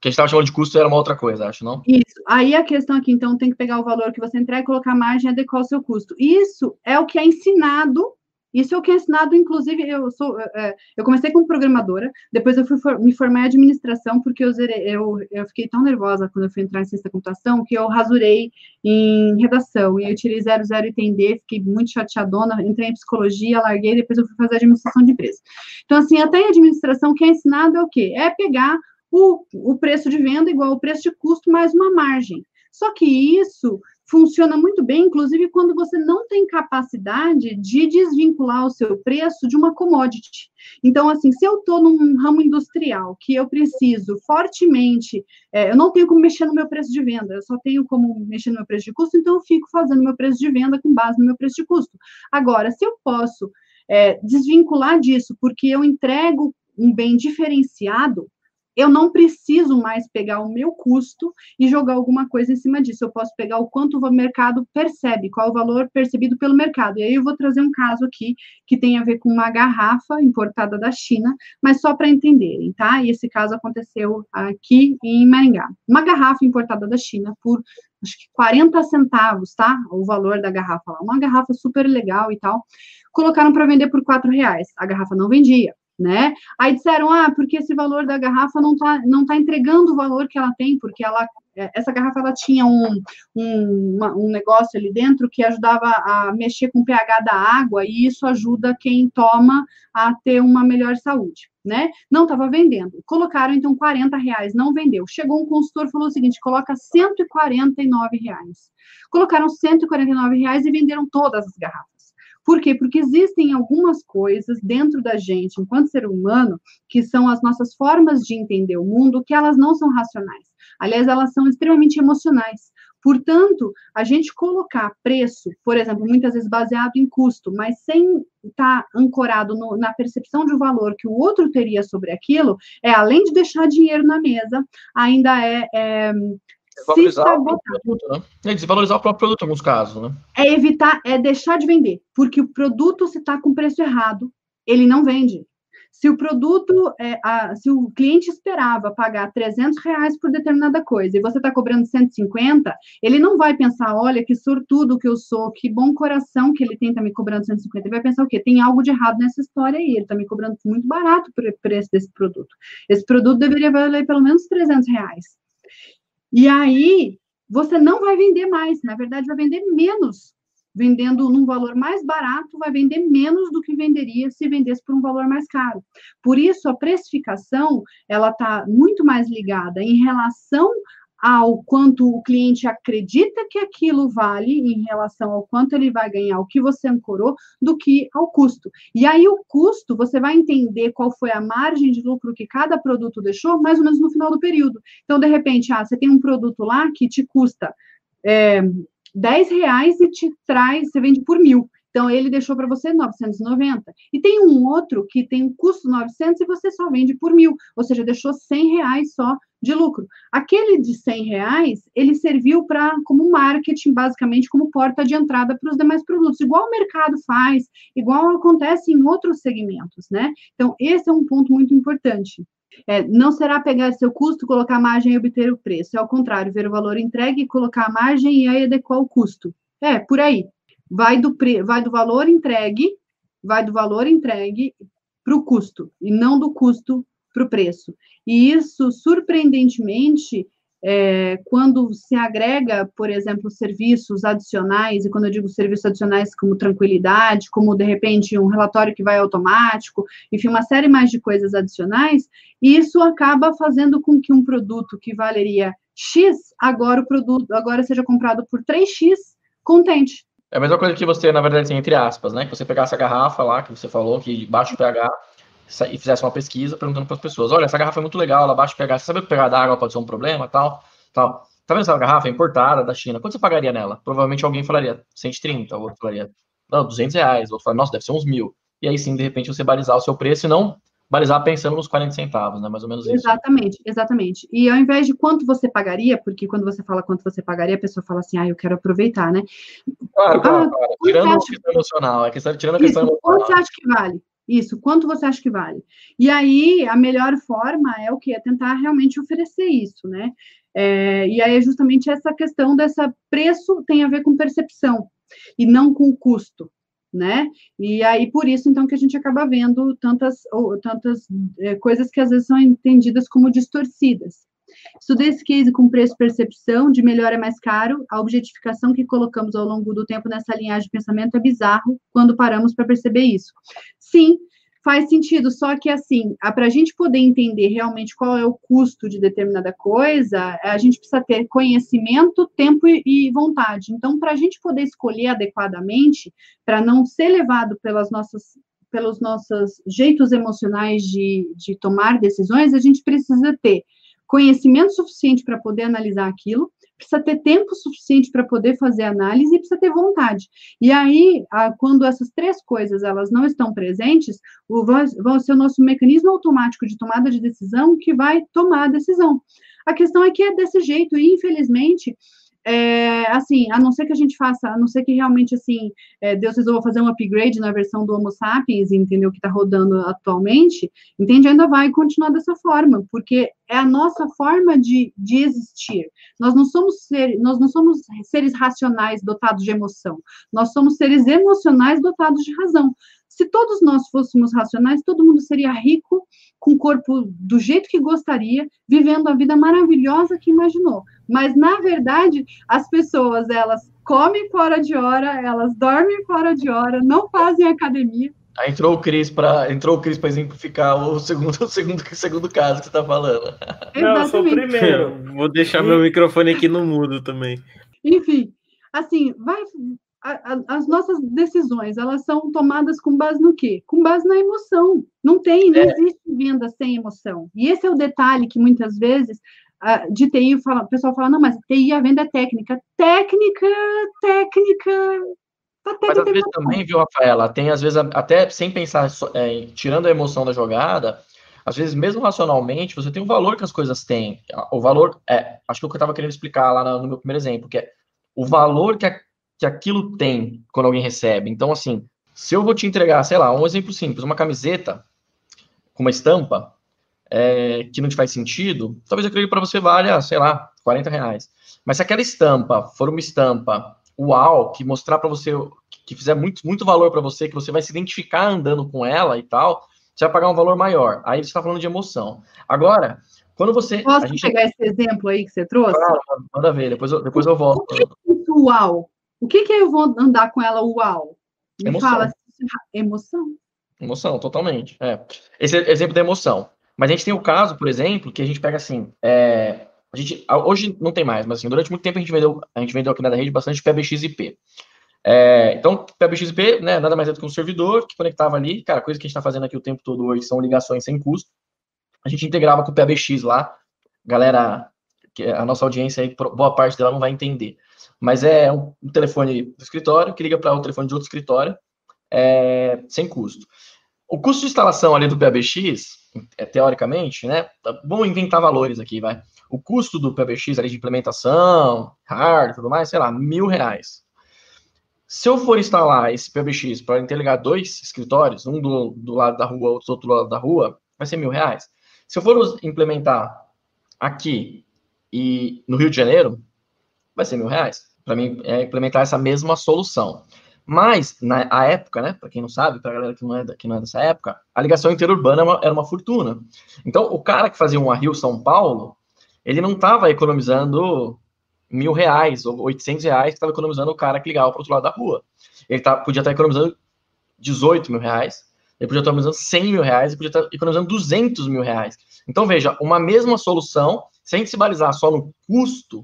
que a gente estava chamando de custo era uma outra coisa, acho, não? Isso. Aí a questão aqui, então, tem que pegar o valor que você entrega, colocar a margem e adequar o seu custo. Isso é o que é ensinado isso é o que é ensinado, inclusive, eu sou, é, eu comecei como programadora, depois eu fui for, me formar em administração, porque eu, zerei, eu, eu fiquei tão nervosa quando eu fui entrar em ciência da computação, que eu rasurei em redação, e eu tirei 00 e TND, fiquei muito chateadona, entrei em psicologia, larguei, depois eu fui fazer administração de empresa. Então, assim, até em administração, o que é ensinado é o quê? É pegar o, o preço de venda igual ao preço de custo mais uma margem. Só que isso funciona muito bem, inclusive quando você não tem capacidade de desvincular o seu preço de uma commodity. Então, assim, se eu estou num ramo industrial que eu preciso fortemente, é, eu não tenho como mexer no meu preço de venda, eu só tenho como mexer no meu preço de custo, então eu fico fazendo meu preço de venda com base no meu preço de custo. Agora, se eu posso é, desvincular disso, porque eu entrego um bem diferenciado, eu não preciso mais pegar o meu custo e jogar alguma coisa em cima disso. Eu posso pegar o quanto o mercado percebe, qual o valor percebido pelo mercado. E aí eu vou trazer um caso aqui que tem a ver com uma garrafa importada da China, mas só para entenderem, tá? E esse caso aconteceu aqui em Maringá. Uma garrafa importada da China por acho que 40 centavos, tá? O valor da garrafa lá. Uma garrafa super legal e tal. Colocaram para vender por 4 reais. A garrafa não vendia né? Aí disseram, ah, porque esse valor da garrafa não está não tá entregando o valor que ela tem, porque ela, é, essa garrafa ela tinha um, um, uma, um negócio ali dentro que ajudava a mexer com o pH da água, e isso ajuda quem toma a ter uma melhor saúde, né? Não estava vendendo. Colocaram, então, 40 reais, não vendeu. Chegou um consultor e falou o seguinte, coloca 149 reais. Colocaram 149 reais e venderam todas as garrafas. Por quê? Porque existem algumas coisas dentro da gente, enquanto ser humano, que são as nossas formas de entender o mundo, que elas não são racionais. Aliás, elas são extremamente emocionais. Portanto, a gente colocar preço, por exemplo, muitas vezes baseado em custo, mas sem estar tá ancorado no, na percepção de valor que o outro teria sobre aquilo, é além de deixar dinheiro na mesa, ainda é, é Desvalorizar o produto, né? É desvalorizar o próprio produto em alguns casos, né? É evitar, é deixar de vender, porque o produto, se está com preço errado, ele não vende. Se o produto, é, a, se o cliente esperava pagar 300 reais por determinada coisa e você está cobrando 150, ele não vai pensar, olha, que sortudo que eu sou, que bom coração que ele tem tá me cobrando 150. Ele vai pensar o quê? Tem algo de errado nessa história aí, ele está me cobrando muito barato por preço desse produto. Esse produto deveria valer pelo menos 300 reais. E aí, você não vai vender mais, na verdade, vai vender menos vendendo num valor mais barato, vai vender menos do que venderia se vendesse por um valor mais caro. Por isso, a precificação, ela está muito mais ligada em relação ao quanto o cliente acredita que aquilo vale em relação ao quanto ele vai ganhar, o que você ancorou, do que ao custo. E aí o custo, você vai entender qual foi a margem de lucro que cada produto deixou, mais ou menos no final do período. Então, de repente, ah, você tem um produto lá que te custa é, 10 reais e te traz, você vende por mil. Então, ele deixou para você 990. E tem um outro que tem um custo 900 e você só vende por mil. Ou seja, deixou 100 reais só de lucro. Aquele de 100 reais, ele serviu para como marketing, basicamente, como porta de entrada para os demais produtos. Igual o mercado faz, igual acontece em outros segmentos, né? Então, esse é um ponto muito importante. É, não será pegar seu custo, colocar a margem e obter o preço. É ao contrário, ver o valor entregue, colocar a margem e aí adequar o custo. É, por aí. Vai do, vai do valor entregue, vai do valor entregue para o custo, e não do custo para o preço. E isso, surpreendentemente, é, quando se agrega, por exemplo, serviços adicionais, e quando eu digo serviços adicionais como tranquilidade, como de repente um relatório que vai automático, enfim, uma série mais de coisas adicionais, isso acaba fazendo com que um produto que valeria X, agora o produto agora seja comprado por 3X, contente. É a mesma coisa que você, na verdade, tem entre aspas, né? Que você pegasse a garrafa lá, que você falou, que baixo pH, e fizesse uma pesquisa perguntando para as pessoas: olha, essa garrafa é muito legal, ela baixa pH, você sabe que o pH da água pode ser um problema, tal, tal. Tá vendo essa garrafa é importada da China? Quanto você pagaria nela? Provavelmente alguém falaria 130, o outro falaria, não, 200 reais, o outro falaria, nossa, deve ser uns mil. E aí sim, de repente, você balizar o seu preço e não balizar pensando nos 40 centavos, né? Mais ou menos isso. Exatamente, exatamente. E ao invés de quanto você pagaria, porque quando você fala quanto você pagaria, a pessoa fala assim, ah, eu quero aproveitar, né? Claro, claro, ah, claro. Tirando a questão emocional, é questão, tirando a questão isso, emocional. Quanto você acha que vale? Isso, quanto você acha que vale? E aí, a melhor forma é o que? É tentar realmente oferecer isso, né? É, e aí é justamente essa questão dessa preço tem a ver com percepção e não com custo, né? E aí, por isso, então, que a gente acaba vendo tantas, ou, tantas é, coisas que às vezes são entendidas como distorcidas. Estudei esse case com preço-percepção, de melhor é mais caro, a objetificação que colocamos ao longo do tempo nessa linhagem de pensamento é bizarro quando paramos para perceber isso. Sim, faz sentido, só que assim, para a gente poder entender realmente qual é o custo de determinada coisa, a gente precisa ter conhecimento, tempo e vontade. Então, para a gente poder escolher adequadamente, para não ser levado pelas nossas pelos nossos jeitos emocionais de, de tomar decisões, a gente precisa ter conhecimento suficiente para poder analisar aquilo, precisa ter tempo suficiente para poder fazer análise e precisa ter vontade. E aí, quando essas três coisas elas não estão presentes, vai ser o nosso mecanismo automático de tomada de decisão que vai tomar a decisão. A questão é que é desse jeito, e infelizmente, é, assim, a não ser que a gente faça, a não ser que realmente, assim, é, Deus resolva fazer um upgrade na versão do Homo sapiens, entendeu, que está rodando atualmente, entende, ainda vai continuar dessa forma, porque é a nossa forma de, de existir. Nós não somos ser, nós não somos seres racionais dotados de emoção, nós somos seres emocionais dotados de razão. Se todos nós fôssemos racionais, todo mundo seria rico, com o corpo do jeito que gostaria, vivendo a vida maravilhosa que imaginou. Mas, na verdade, as pessoas, elas comem fora de hora, elas dormem fora de hora, não fazem academia. Aí entrou o Cris para entrou o Cris para exemplificar o segundo, o segundo, o segundo caso que você está falando. Não, eu sou o primeiro. Vou deixar meu microfone aqui no mudo também. Enfim, assim, vai a, a, as nossas decisões, elas são tomadas com base no quê? Com base na emoção. Não tem, não é. existe venda sem emoção. E esse é o detalhe que muitas vezes de TI, fala, o pessoal fala, não, mas TI a venda é técnica. Técnica, técnica. Tá mas às vezes também, viu, Rafaela, tem às vezes até sem pensar, é, tirando a emoção da jogada, às vezes mesmo racionalmente, você tem o valor que as coisas têm. O valor, é, acho que o que eu estava querendo explicar lá no, no meu primeiro exemplo, que é o valor que a que aquilo tem quando alguém recebe. Então, assim, se eu vou te entregar, sei lá, um exemplo simples, uma camiseta, com uma estampa é, que não te faz sentido, talvez aquele para você valha, sei lá, 40 reais. Mas se aquela estampa for uma estampa uau, que mostrar para você, que fizer muito, muito valor para você, que você vai se identificar andando com ela e tal, você vai pagar um valor maior. Aí você está falando de emoção. Agora, quando você. Posso gente... pegar esse exemplo aí que você trouxe? Claro, manda ver, depois eu, depois eu volto. O que é isso, uau? O que, que eu vou andar com ela uau? Me emoção. fala emoção. Emoção, totalmente. É. Esse é exemplo da emoção. Mas a gente tem o caso, por exemplo, que a gente pega assim. É, a gente, hoje não tem mais, mas assim, durante muito tempo a gente vendeu, a gente vendeu aqui na rede bastante PBXIP. É, então, PBXIP, né, nada mais é do que um servidor que conectava ali, cara, coisa que a gente está fazendo aqui o tempo todo hoje são ligações sem custo. A gente integrava com o PBX lá, galera, a nossa audiência aí, boa parte dela não vai entender. Mas é um, um telefone do escritório que liga para o telefone de outro escritório, é, sem custo. O custo de instalação ali do PBX, é, teoricamente, né? Vamos inventar valores aqui, vai. O custo do PBX ali de implementação, hard, tudo mais, sei lá, mil reais. Se eu for instalar esse PBX para interligar dois escritórios, um do, do lado da rua, outro do outro lado da rua, vai ser mil reais. Se eu for implementar aqui e no Rio de Janeiro, vai ser mil reais. Para mim, é implementar essa mesma solução. Mas, na a época, né, para quem não sabe, para a galera que não, é, que não é dessa época, a ligação interurbana era uma, era uma fortuna. Então, o cara que fazia uma Rio-São Paulo, ele não estava economizando mil reais ou 800 reais que estava economizando o cara que ligava para o outro lado da rua. Ele tá, podia estar tá economizando 18 mil reais, ele podia estar economizando 100 mil reais, ele podia estar economizando 200 mil reais. Então, veja, uma mesma solução, sem se balizar só no custo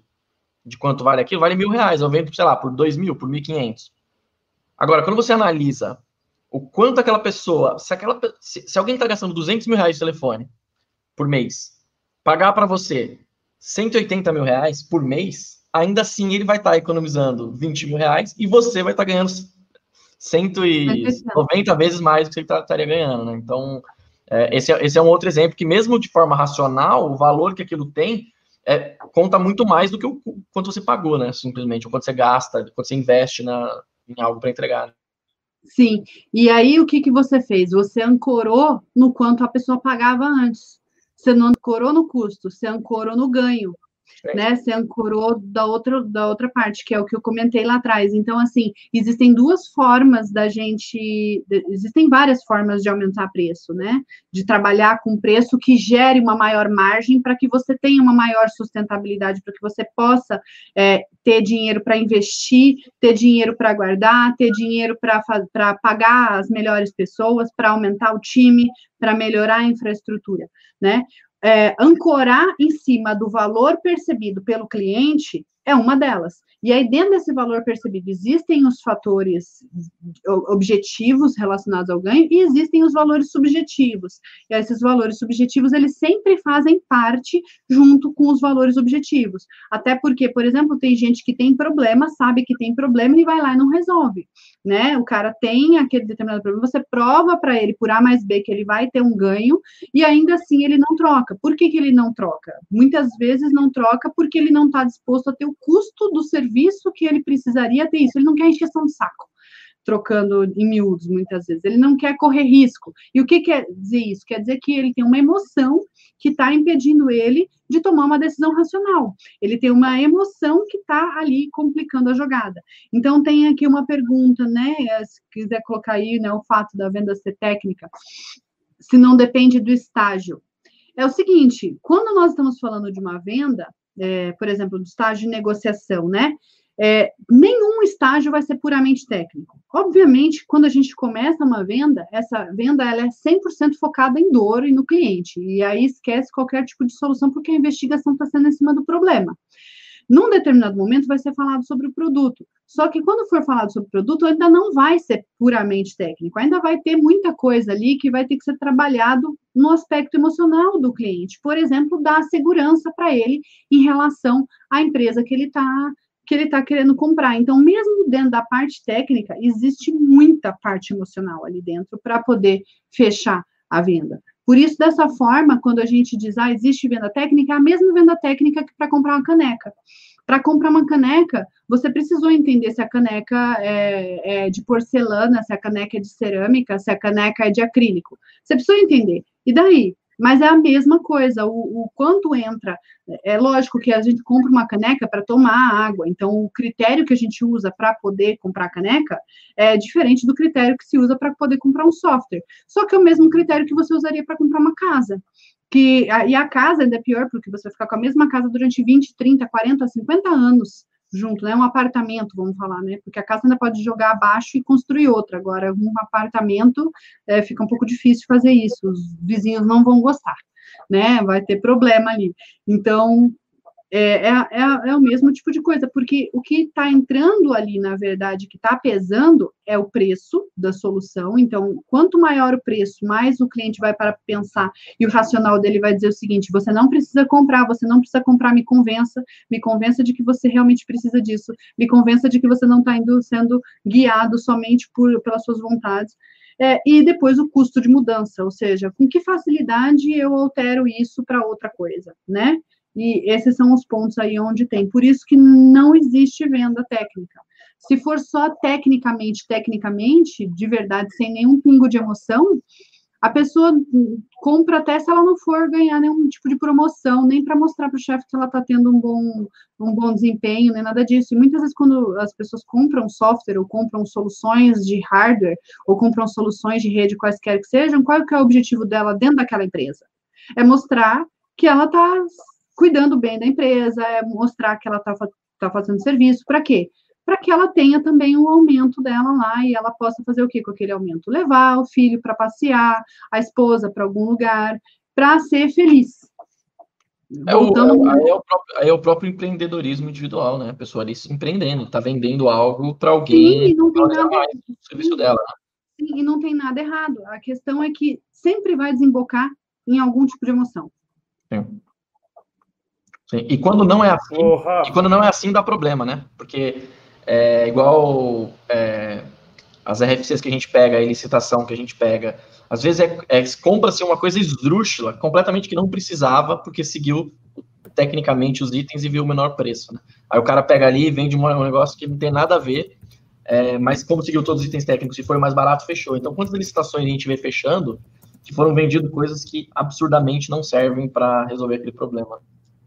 de quanto vale aquilo, vale mil reais. Eu vendo, sei lá, por dois mil, por mil quinhentos. Agora, quando você analisa o quanto aquela pessoa, se, aquela, se, se alguém está gastando 200 mil reais de telefone por mês, pagar para você 180 mil reais por mês, ainda assim ele vai estar tá economizando 20 mil reais e você vai estar tá ganhando 190 vezes mais do que você tá, estaria ganhando, né? Então, é, esse, é, esse é um outro exemplo que, mesmo de forma racional, o valor que aquilo tem é, conta muito mais do que o quanto você pagou, né? Simplesmente, o quanto você gasta, quanto você investe na, em algo para entregar. Né? Sim, e aí o que, que você fez? Você ancorou no quanto a pessoa pagava antes. Você não ancorou no custo, você ancorou no ganho né? Você ancorou da outra, da outra parte, que é o que eu comentei lá atrás. Então, assim, existem duas formas da gente. Existem várias formas de aumentar preço, né? De trabalhar com preço que gere uma maior margem para que você tenha uma maior sustentabilidade, para que você possa é, ter dinheiro para investir, ter dinheiro para guardar, ter dinheiro para pagar as melhores pessoas, para aumentar o time, para melhorar a infraestrutura, né? É, ancorar em cima do valor percebido pelo cliente é uma delas. E aí, dentro desse valor percebido, existem os fatores objetivos relacionados ao ganho e existem os valores subjetivos. E esses valores subjetivos, eles sempre fazem parte junto com os valores objetivos. Até porque, por exemplo, tem gente que tem problema, sabe que tem problema e vai lá e não resolve. Né? O cara tem aquele determinado problema, você prova para ele por A mais B que ele vai ter um ganho e ainda assim ele não troca. Por que, que ele não troca? Muitas vezes não troca porque ele não está disposto a ter o custo do serviço que ele precisaria ter isso. Ele não quer encheção de saco, trocando em miúdos, muitas vezes. Ele não quer correr risco. E o que quer dizer isso? Quer dizer que ele tem uma emoção que está impedindo ele de tomar uma decisão racional. Ele tem uma emoção que está ali complicando a jogada. Então, tem aqui uma pergunta, né? Se quiser colocar aí né, o fato da venda ser técnica, se não depende do estágio. É o seguinte: quando nós estamos falando de uma venda, é, por exemplo, do estágio de negociação, né? É, nenhum estágio vai ser puramente técnico. Obviamente, quando a gente começa uma venda, essa venda ela é 100% focada em dor e no cliente, e aí esquece qualquer tipo de solução, porque a investigação está sendo em cima do problema. Num determinado momento vai ser falado sobre o produto. Só que quando for falado sobre o produto, ainda não vai ser puramente técnico, ainda vai ter muita coisa ali que vai ter que ser trabalhado no aspecto emocional do cliente. Por exemplo, dar segurança para ele em relação à empresa que ele está que ele está querendo comprar. Então, mesmo dentro da parte técnica, existe muita parte emocional ali dentro para poder fechar a venda. Por isso, dessa forma, quando a gente diz, ah, existe venda técnica, é a mesma venda técnica que para comprar uma caneca. Para comprar uma caneca, você precisou entender se a caneca é, é, de porcelana, se a caneca é de cerâmica, se a caneca é de acrílico. Você precisou entender. E daí? Mas é a mesma coisa, o, o quanto entra. É lógico que a gente compra uma caneca para tomar água, então o critério que a gente usa para poder comprar caneca é diferente do critério que se usa para poder comprar um software. Só que é o mesmo critério que você usaria para comprar uma casa. Que, e a casa ainda é pior, porque você vai ficar com a mesma casa durante 20, 30, 40, 50 anos junto, né? Um apartamento, vamos falar, né? Porque a casa ainda pode jogar abaixo e construir outra. Agora, um apartamento é, fica um pouco difícil fazer isso. Os vizinhos não vão gostar, né? Vai ter problema ali. Então, é, é, é, é, o mesmo tipo de coisa, porque o que está entrando ali, na verdade, que está pesando é o preço da solução. Então, quanto maior o preço, mais o cliente vai para pensar e o racional dele vai dizer o seguinte: você não precisa comprar, você não precisa comprar, me convença, me convença de que você realmente precisa disso, me convença de que você não está indo sendo guiado somente por, pelas suas vontades. É, e depois o custo de mudança, ou seja, com que facilidade eu altero isso para outra coisa, né? E esses são os pontos aí onde tem. Por isso que não existe venda técnica. Se for só tecnicamente, tecnicamente, de verdade, sem nenhum pingo de emoção, a pessoa compra até se ela não for ganhar nenhum tipo de promoção, nem para mostrar para o chefe que ela está tendo um bom, um bom desempenho, nem nada disso. E muitas vezes, quando as pessoas compram software, ou compram soluções de hardware, ou compram soluções de rede, quaisquer que sejam, qual é, é o objetivo dela dentro daquela empresa? É mostrar que ela está cuidando bem da empresa, é mostrar que ela está tá fazendo serviço. Para quê? Para que ela tenha também um aumento dela lá e ela possa fazer o quê com aquele aumento? Levar o filho para passear, a esposa para algum lugar, para ser feliz. É o, aí, é o próprio, é o próprio empreendedorismo individual, né? A pessoa ali se empreendendo, está vendendo algo para alguém. Sim, não tem nada. Mais, o serviço dela. Né? Sim, e não tem nada errado. A questão é que sempre vai desembocar em algum tipo de emoção. Sim. Sim. E quando não é assim, e quando não é assim dá problema, né? Porque é igual é, as RFCs que a gente pega, a licitação que a gente pega, às vezes é, é compra-se uma coisa esdrúxula, completamente que não precisava, porque seguiu tecnicamente os itens e viu o menor preço. Né? Aí o cara pega ali e vende um negócio que não tem nada a ver, é, mas como seguiu todos os itens técnicos e foi mais barato, fechou. Então, quantas licitações a gente vê fechando que foram vendidas coisas que absurdamente não servem para resolver aquele problema?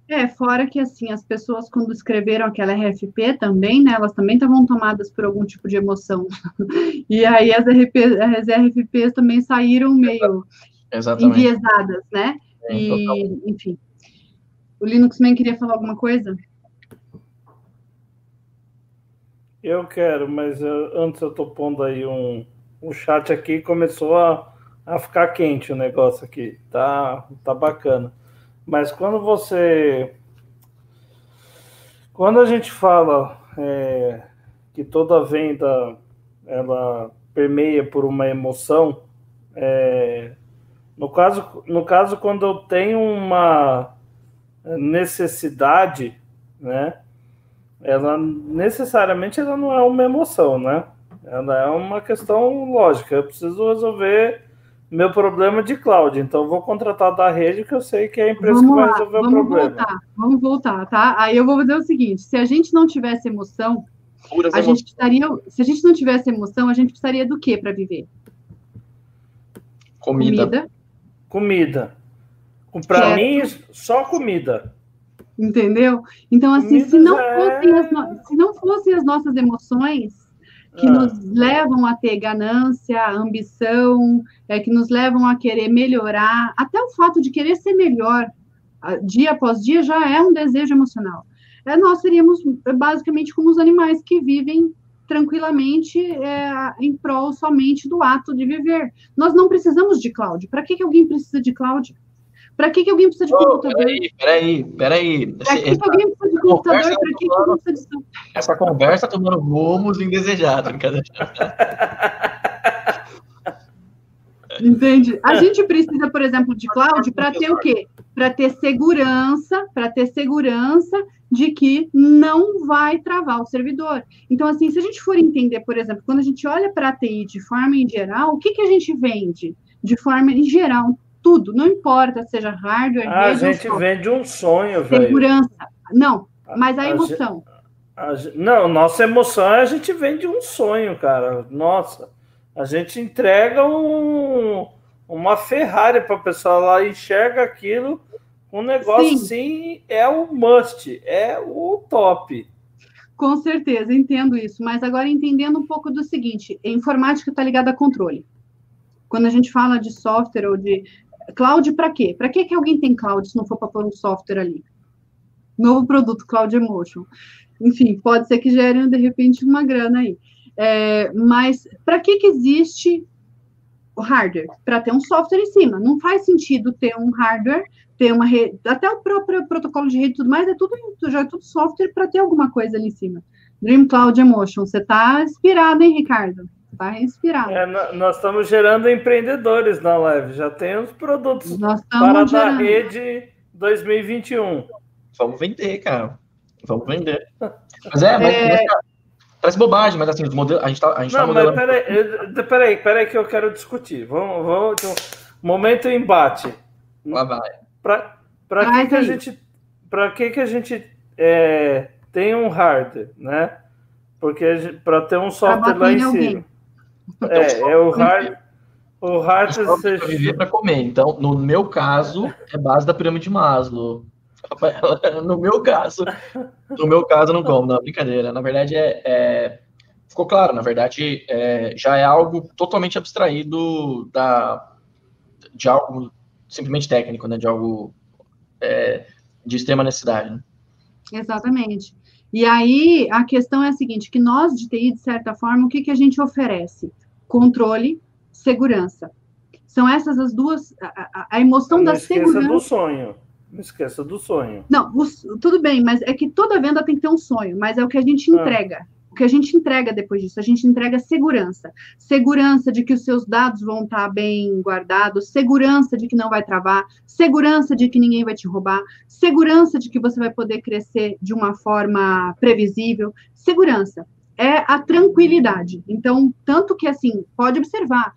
É, fora que assim, as pessoas quando escreveram aquela RFP também, né, elas também estavam tomadas por algum tipo de emoção. e aí as, RP, as RFPs também saíram meio Exatamente. enviesadas, né? É, e, total. enfim. O Linux Man queria falar alguma coisa? Eu quero, mas eu, antes eu tô pondo aí um, um chat aqui começou a, a ficar quente o negócio aqui. Tá, tá bacana. Mas quando você. Quando a gente fala é, que toda venda ela permeia por uma emoção, é, no, caso, no caso, quando eu tenho uma necessidade, né? Ela necessariamente ela não é uma emoção, né? Ela é uma questão lógica. Eu preciso resolver meu problema de cloud. Então, vou contratar da rede, que eu sei que é a empresa vamos que vai resolver o problema. Voltar, vamos voltar, tá? Aí eu vou dizer o seguinte: se a gente não tivesse emoção, Puras a gente precisaria. Se a gente não tivesse emoção, a gente precisaria do que para viver? Comida. Comida. comida. Para mim, só comida. Entendeu? Então, assim, se não, é... fossem as no... se não fossem as nossas emoções, que ah. nos levam a ter ganância, ambição, é, que nos levam a querer melhorar, até o fato de querer ser melhor dia após dia já é um desejo emocional. É, nós seríamos basicamente como os animais que vivem tranquilamente é, em prol somente do ato de viver. Nós não precisamos de cloud. Para que, que alguém precisa de cloud? Para que, que alguém precisa de oh, computador? Peraí, peraí, peraí. Para que, que alguém precisa de computador? Para que, que alguém precisa de... Essa conversa tá tomando rumos indesejados. Entende? A gente precisa, por exemplo, de cloud para ter o quê? Para ter segurança, para ter segurança de que não vai travar o servidor. Então, assim, se a gente for entender, por exemplo, quando a gente olha para a TI de forma em geral, o que, que a gente vende de forma em geral? Tudo, não importa, seja hardware, A gente vende um sonho, velho. Segurança. Não, mas a, a emoção. A, não, nossa emoção é a gente vende um sonho, cara. Nossa, a gente entrega um, uma Ferrari para o pessoal lá enxerga aquilo. Um negócio Sim. assim é o must, é o top. Com certeza, entendo isso. Mas agora entendendo um pouco do seguinte: a informática está ligada a controle. Quando a gente fala de software ou de cloud, para quê? Para que, que alguém tem cloud se não for para pôr um software ali? Novo produto, Cloud Emotion. Enfim, pode ser que gere, de repente, uma grana aí. É, mas para que, que existe o hardware? Para ter um software em cima. Não faz sentido ter um hardware, ter uma rede, até o próprio protocolo de rede e tudo mais, é tudo, já é tudo software para ter alguma coisa ali em cima. Dream Cloud Emotion, você está inspirado, hein, Ricardo? Está inspirado. É, nós estamos gerando empreendedores na live, já tem os produtos para a rede 2021. Vamos vender, cara. Vamos vender. Mas é, mas, é... parece bobagem, mas assim, os modelos, a gente tá, a gente tá Não, tá modelando... mas peraí, peraí, peraí que eu quero discutir. Vamos, vamos, então, momento embate. Lá vai. Para que, que a gente, para que que a gente é, tem um hardware, né? Porque para ter um software lá em cima. É, é o hardware. O hardware você viver para comer. Então, no meu caso, é base da pirâmide de Maslow. No meu caso, no meu caso, não como, não, brincadeira. Na verdade, é, é ficou claro, na verdade, é, já é algo totalmente abstraído da, de algo simplesmente técnico, né? De algo é, de extrema necessidade. Né? Exatamente. E aí a questão é a seguinte: que nós de TI, de certa forma, o que, que a gente oferece? Controle, segurança. São essas as duas, a, a emoção Não da segurança. do sonho. Não esqueça do sonho. Não, tudo bem, mas é que toda venda tem que ter um sonho, mas é o que a gente ah. entrega. Ah. O que a gente entrega depois disso? A gente entrega segurança. Segurança de que os seus dados vão estar bem guardados, segurança de que não vai travar, segurança de que ninguém vai te roubar, segurança de que você vai poder crescer de uma forma previsível, segurança. É a tranquilidade. Então, tanto que assim, pode observar,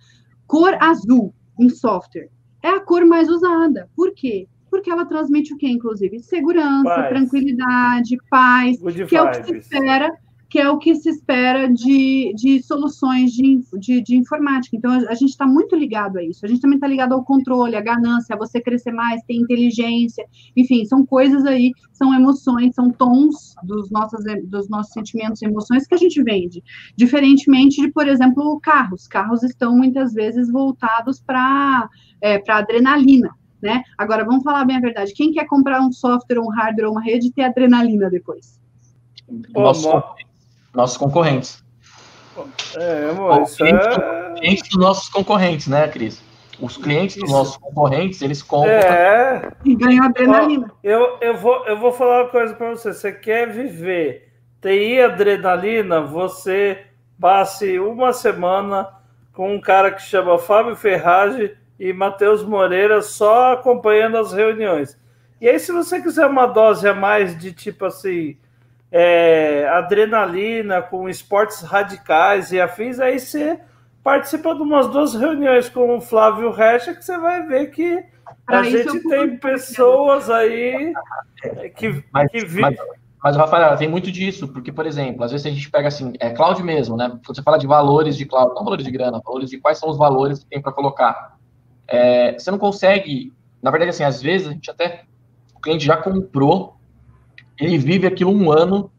cor azul em software é a cor mais usada. Por quê? porque ela transmite o que, inclusive? Segurança, paz. tranquilidade, paz, Good que vibes. é o que se espera, que é o que se espera de, de soluções de, de, de informática. Então, a, a gente está muito ligado a isso. A gente também está ligado ao controle, à ganância, a você crescer mais, ter inteligência, enfim, são coisas aí, são emoções, são tons dos nossos, dos nossos sentimentos e emoções que a gente vende. Diferentemente de, por exemplo, carros. Carros estão muitas vezes voltados para é, adrenalina. Né? Agora, vamos falar bem a verdade. Quem quer comprar um software, um hardware ou uma rede e ter adrenalina depois? Nosso, nossos concorrentes. É, amor, isso é... clientes dos nossos concorrentes, né, Cris? Os clientes isso. dos nossos concorrentes, eles compram é... e ganham adrenalina. Eu, eu, vou, eu vou falar uma coisa para você. Você quer viver TI adrenalina, você passe uma semana com um cara que chama Fábio Ferragem e Matheus Moreira só acompanhando as reuniões. E aí, se você quiser uma dose a mais de tipo assim, é, adrenalina, com esportes radicais e afins, aí você participa de umas duas reuniões com o Flávio Recha, que você vai ver que a gente tem pessoas aí que, mas, que vivem. Mas, mas, Rafael, tem muito disso, porque, por exemplo, às vezes a gente pega assim, é cloud mesmo, né? Quando você fala de valores de cloud, não valores de grana, valores de quais são os valores que tem para colocar. É, você não consegue, na verdade, assim, às vezes a gente até, o cliente já comprou, ele vive aquilo um ano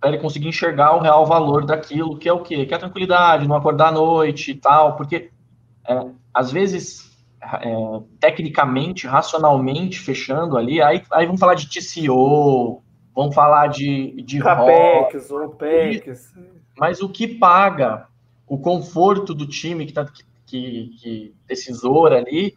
para ele conseguir enxergar o real valor daquilo, que é o quê? Que é a tranquilidade, não acordar à noite e tal, porque é, às vezes, é, tecnicamente, racionalmente, fechando ali, aí, aí vamos falar de TCO, vamos falar de, de CAPEX, OPEX. Mas o que paga o conforto do time que está que, que decisor ali,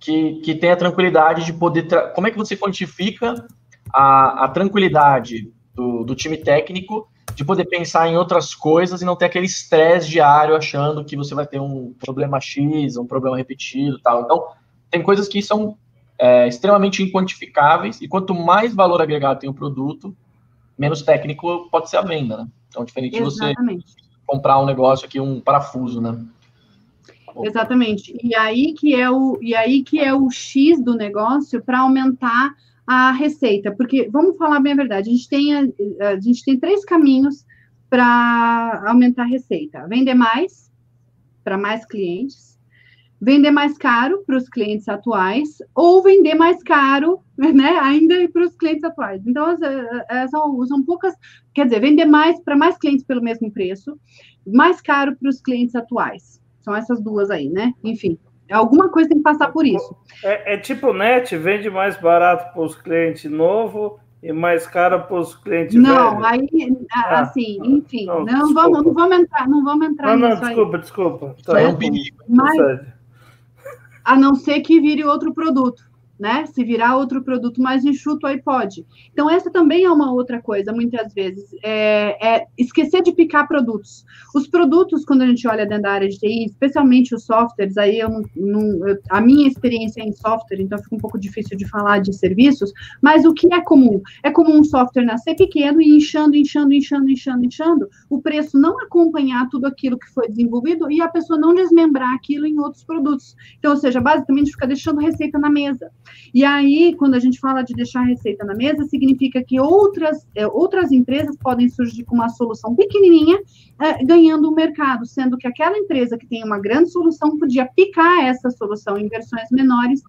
que, que tem a tranquilidade de poder. Como é que você quantifica a, a tranquilidade do, do time técnico de poder pensar em outras coisas e não ter aquele estresse diário achando que você vai ter um problema X, um problema repetido tal. Então, tem coisas que são é, extremamente inquantificáveis e quanto mais valor agregado tem o produto, menos técnico pode ser a venda, né? Então, diferente Exatamente. de você comprar um negócio aqui, um parafuso, né? Exatamente. E aí que é o, e aí que é o X do negócio para aumentar a receita, porque vamos falar bem a verdade, a gente tem, a, a gente tem três caminhos para aumentar a receita: vender mais para mais clientes, vender mais caro para os clientes atuais ou vender mais caro, né, ainda para os clientes atuais. Então, são, são poucas, quer dizer, vender mais para mais clientes pelo mesmo preço, mais caro para os clientes atuais. São essas duas aí, né? Enfim, alguma coisa tem que passar por isso. É, é tipo net, vende mais barato para os clientes novos e mais caro para os clientes não, velhos. aí, ah, assim, enfim, não, não, vamos, não vamos entrar, não vamos entrar não, não, desculpa, aí. desculpa. Tá, é um perigo. Mas, a não ser que vire outro produto né? Se virar outro produto mais enxuto, aí pode. Então, essa também é uma outra coisa, muitas vezes, é, é, esquecer de picar produtos. Os produtos, quando a gente olha dentro da área de TI, especialmente os softwares, aí eu não, eu, a minha experiência é em software, então fica um pouco difícil de falar de serviços, mas o que é comum? É comum um software nascer pequeno e inchando, inchando, inchando, inchando, inchando, o preço não acompanhar tudo aquilo que foi desenvolvido e a pessoa não desmembrar aquilo em outros produtos. Então, ou seja, basicamente fica deixando receita na mesa. E aí, quando a gente fala de deixar a receita na mesa, significa que outras, é, outras empresas podem surgir com uma solução pequenininha, é, ganhando o mercado, sendo que aquela empresa que tem uma grande solução podia picar essa solução em versões menores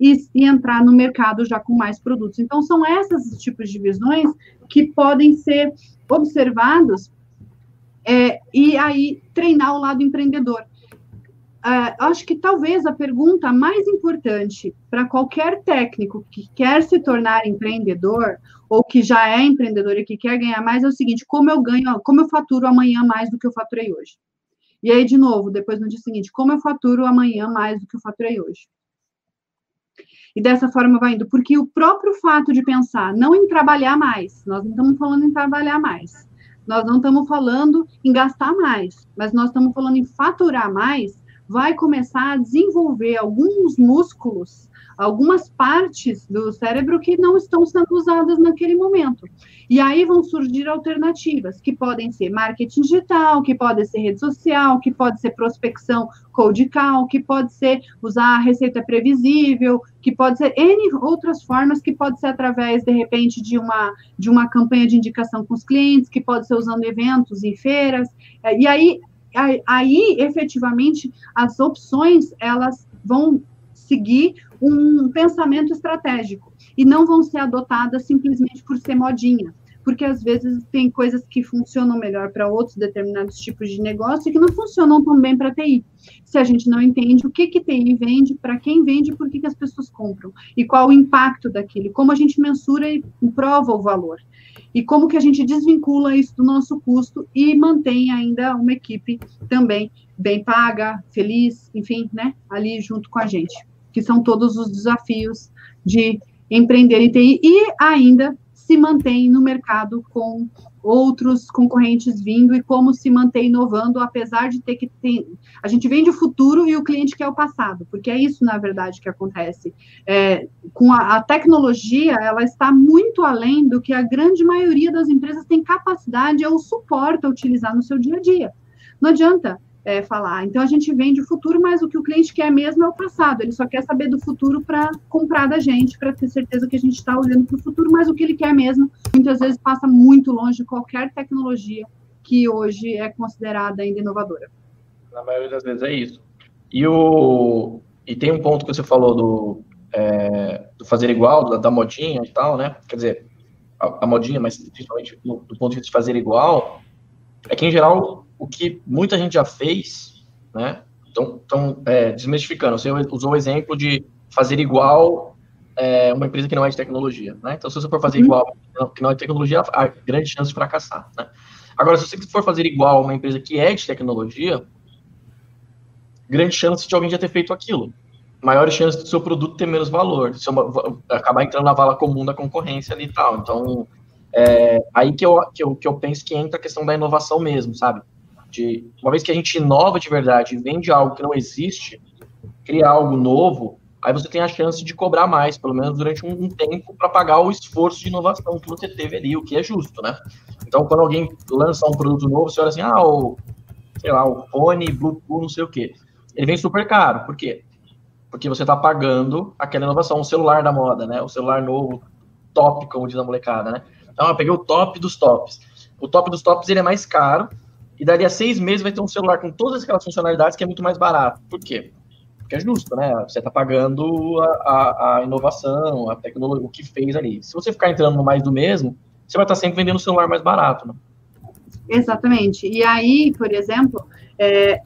e, e, entrar no mercado já com mais produtos. Então, são esses tipos de visões que podem ser observados é, e aí treinar o lado empreendedor uh, acho que talvez a pergunta mais importante para qualquer técnico que quer se tornar empreendedor ou que já é empreendedor e que quer ganhar mais é o seguinte: como eu ganho, como eu faturo amanhã mais do que eu faturei hoje? E aí, de novo, depois no dia seguinte, como eu faturo amanhã mais do que eu faturei hoje? E dessa forma vai indo, porque o próprio fato de pensar não em trabalhar mais, nós não estamos falando em trabalhar mais, nós não estamos falando em gastar mais, mas nós estamos falando em faturar mais, vai começar a desenvolver alguns músculos, algumas partes do cérebro que não estão sendo usadas naquele momento. E aí vão surgir alternativas, que podem ser marketing digital, que pode ser rede social, que pode ser prospecção cold call, que pode ser usar a receita previsível, que pode ser N outras formas, que pode ser através, de repente, de uma, de uma campanha de indicação com os clientes, que pode ser usando eventos em feiras. E aí aí, efetivamente, as opções, elas vão seguir um pensamento estratégico e não vão ser adotadas simplesmente por ser modinha, porque às vezes tem coisas que funcionam melhor para outros determinados tipos de negócio e que não funcionam tão bem para TI. Se a gente não entende o que que TI vende, para quem vende, por que, que as pessoas compram. E qual o impacto daquilo, como a gente mensura e prova o valor. E como que a gente desvincula isso do nosso custo e mantém ainda uma equipe também bem paga, feliz, enfim, né, ali junto com a gente, que são todos os desafios de empreender em TI e ainda se mantém no mercado com outros concorrentes vindo e como se manter inovando, apesar de ter que ter. A gente vende o futuro e o cliente quer o passado, porque é isso, na verdade, que acontece. É, com a, a, tecnologia, ela está muito além do que a grande maioria das empresas tem capacidade ou suporta utilizar no seu dia a dia. Não adianta é, falar. Então a gente vende o futuro, mas o que o cliente quer mesmo é o passado. Ele só quer saber do futuro para comprar da gente, para ter certeza que a gente está olhando para o futuro, mas o que ele quer mesmo, muitas vezes passa muito longe de qualquer tecnologia que hoje é considerada ainda inovadora. Na maioria das vezes é isso. E, o, e tem um ponto que você falou do, é, do fazer igual, da, da, modinha e tal, né? Quer dizer, a, a modinha, mas principalmente do, do ponto de vista de fazer igual, é que em geral o que muita gente já fez, né? Então, então é, desmistificando, você usou o exemplo de fazer igual é, uma empresa que não é de tecnologia, né? Então, se você for fazer uhum. igual que não é de tecnologia, há grande chance de fracassar, né? Agora, se você for fazer igual uma empresa que é de tecnologia, grande chance de alguém já ter feito aquilo. Maior chance do seu produto ter menos valor, de acabar entrando na vala comum da concorrência ali e tal. Então, é aí que eu, que, eu, que eu penso que entra a questão da inovação mesmo, sabe? De uma vez que a gente inova de verdade e vende algo que não existe, cria algo novo, aí você tem a chance de cobrar mais, pelo menos durante um, um tempo, para pagar o esforço de inovação que você teve ali, o que é justo, né? Então, quando alguém lança um produto novo, você olha assim, ah, o, sei lá, o fone, Bluetooth, não sei o quê. Ele vem super caro, por quê? Porque você está pagando aquela inovação, o celular da moda, né? O celular novo, top, como diz a molecada, né? Então, eu peguei o top dos tops. O top dos tops, ele é mais caro, e dali a seis meses vai ter um celular com todas aquelas funcionalidades que é muito mais barato. Por quê? porque é justo, né? Você está pagando a, a, a, inovação, a tecnologia, o que fez ali. Se você ficar entrando no mais do mesmo, você vai estar sempre vendendo o celular mais barato, né? Exatamente. E aí, por exemplo, é,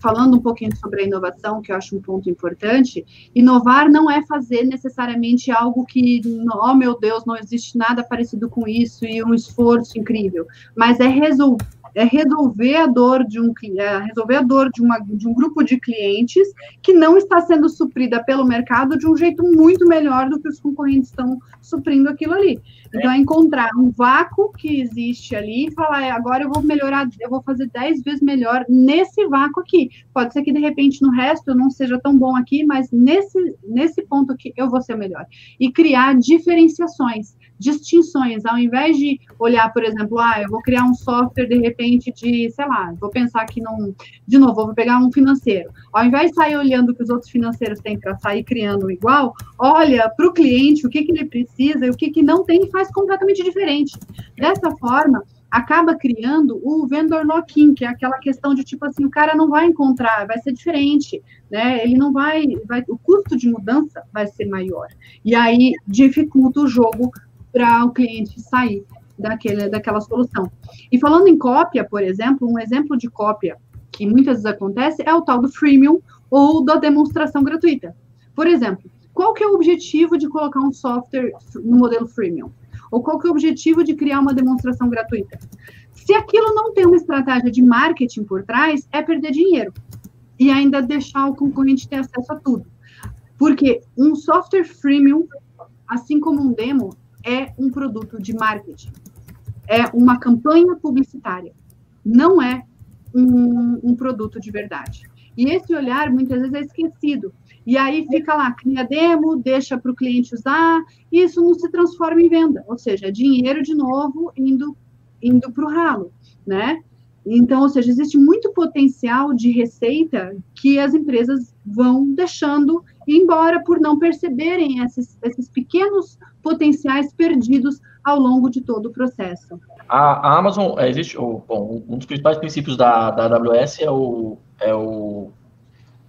falando um pouquinho sobre a inovação, que eu acho um ponto importante, inovar não é fazer necessariamente algo que, oh meu Deus, não existe nada parecido com isso e um esforço incrível, mas é resolver é resolver a dor de um é resolver a dor de, uma, de um grupo de clientes que não está sendo suprida pelo mercado de um jeito muito melhor do que os concorrentes estão suprindo aquilo ali. Então, é encontrar um vácuo que existe ali e falar, é, agora eu vou melhorar, eu vou fazer 10 vezes melhor nesse vácuo aqui. Pode ser que, de repente, no resto eu não seja tão bom aqui, mas nesse, nesse ponto aqui eu vou ser melhor. E criar diferenciações distinções, ao invés de olhar, por exemplo, ah, eu vou criar um software de repente de, sei lá, vou pensar aqui num, de novo, vou pegar um financeiro. Ao invés de sair olhando o que os outros financeiros têm para sair criando igual, olha para o cliente o que, que ele precisa e o que, que não tem e faz completamente diferente. Dessa forma, acaba criando o vendor lock-in, que é aquela questão de tipo assim, o cara não vai encontrar, vai ser diferente, né? Ele não vai, vai o custo de mudança vai ser maior. E aí dificulta o jogo para o cliente sair daquele, daquela solução. E falando em cópia, por exemplo, um exemplo de cópia que muitas vezes acontece é o tal do freemium ou da demonstração gratuita. Por exemplo, qual que é o objetivo de colocar um software no modelo freemium? Ou qual que é o objetivo de criar uma demonstração gratuita? Se aquilo não tem uma estratégia de marketing por trás, é perder dinheiro e ainda deixar o concorrente ter acesso a tudo. Porque um software freemium, assim como um demo, é um produto de marketing, é uma campanha publicitária, não é um, um produto de verdade. E esse olhar muitas vezes é esquecido. E aí fica lá, cria demo, deixa para o cliente usar, e isso não se transforma em venda, ou seja, é dinheiro de novo indo, indo para o ralo, né? Então, ou seja, existe muito potencial de receita que as empresas vão deixando embora por não perceberem esses, esses pequenos potenciais perdidos ao longo de todo o processo. A, a Amazon, é, existe, bom, um dos principais princípios da, da AWS é o, é o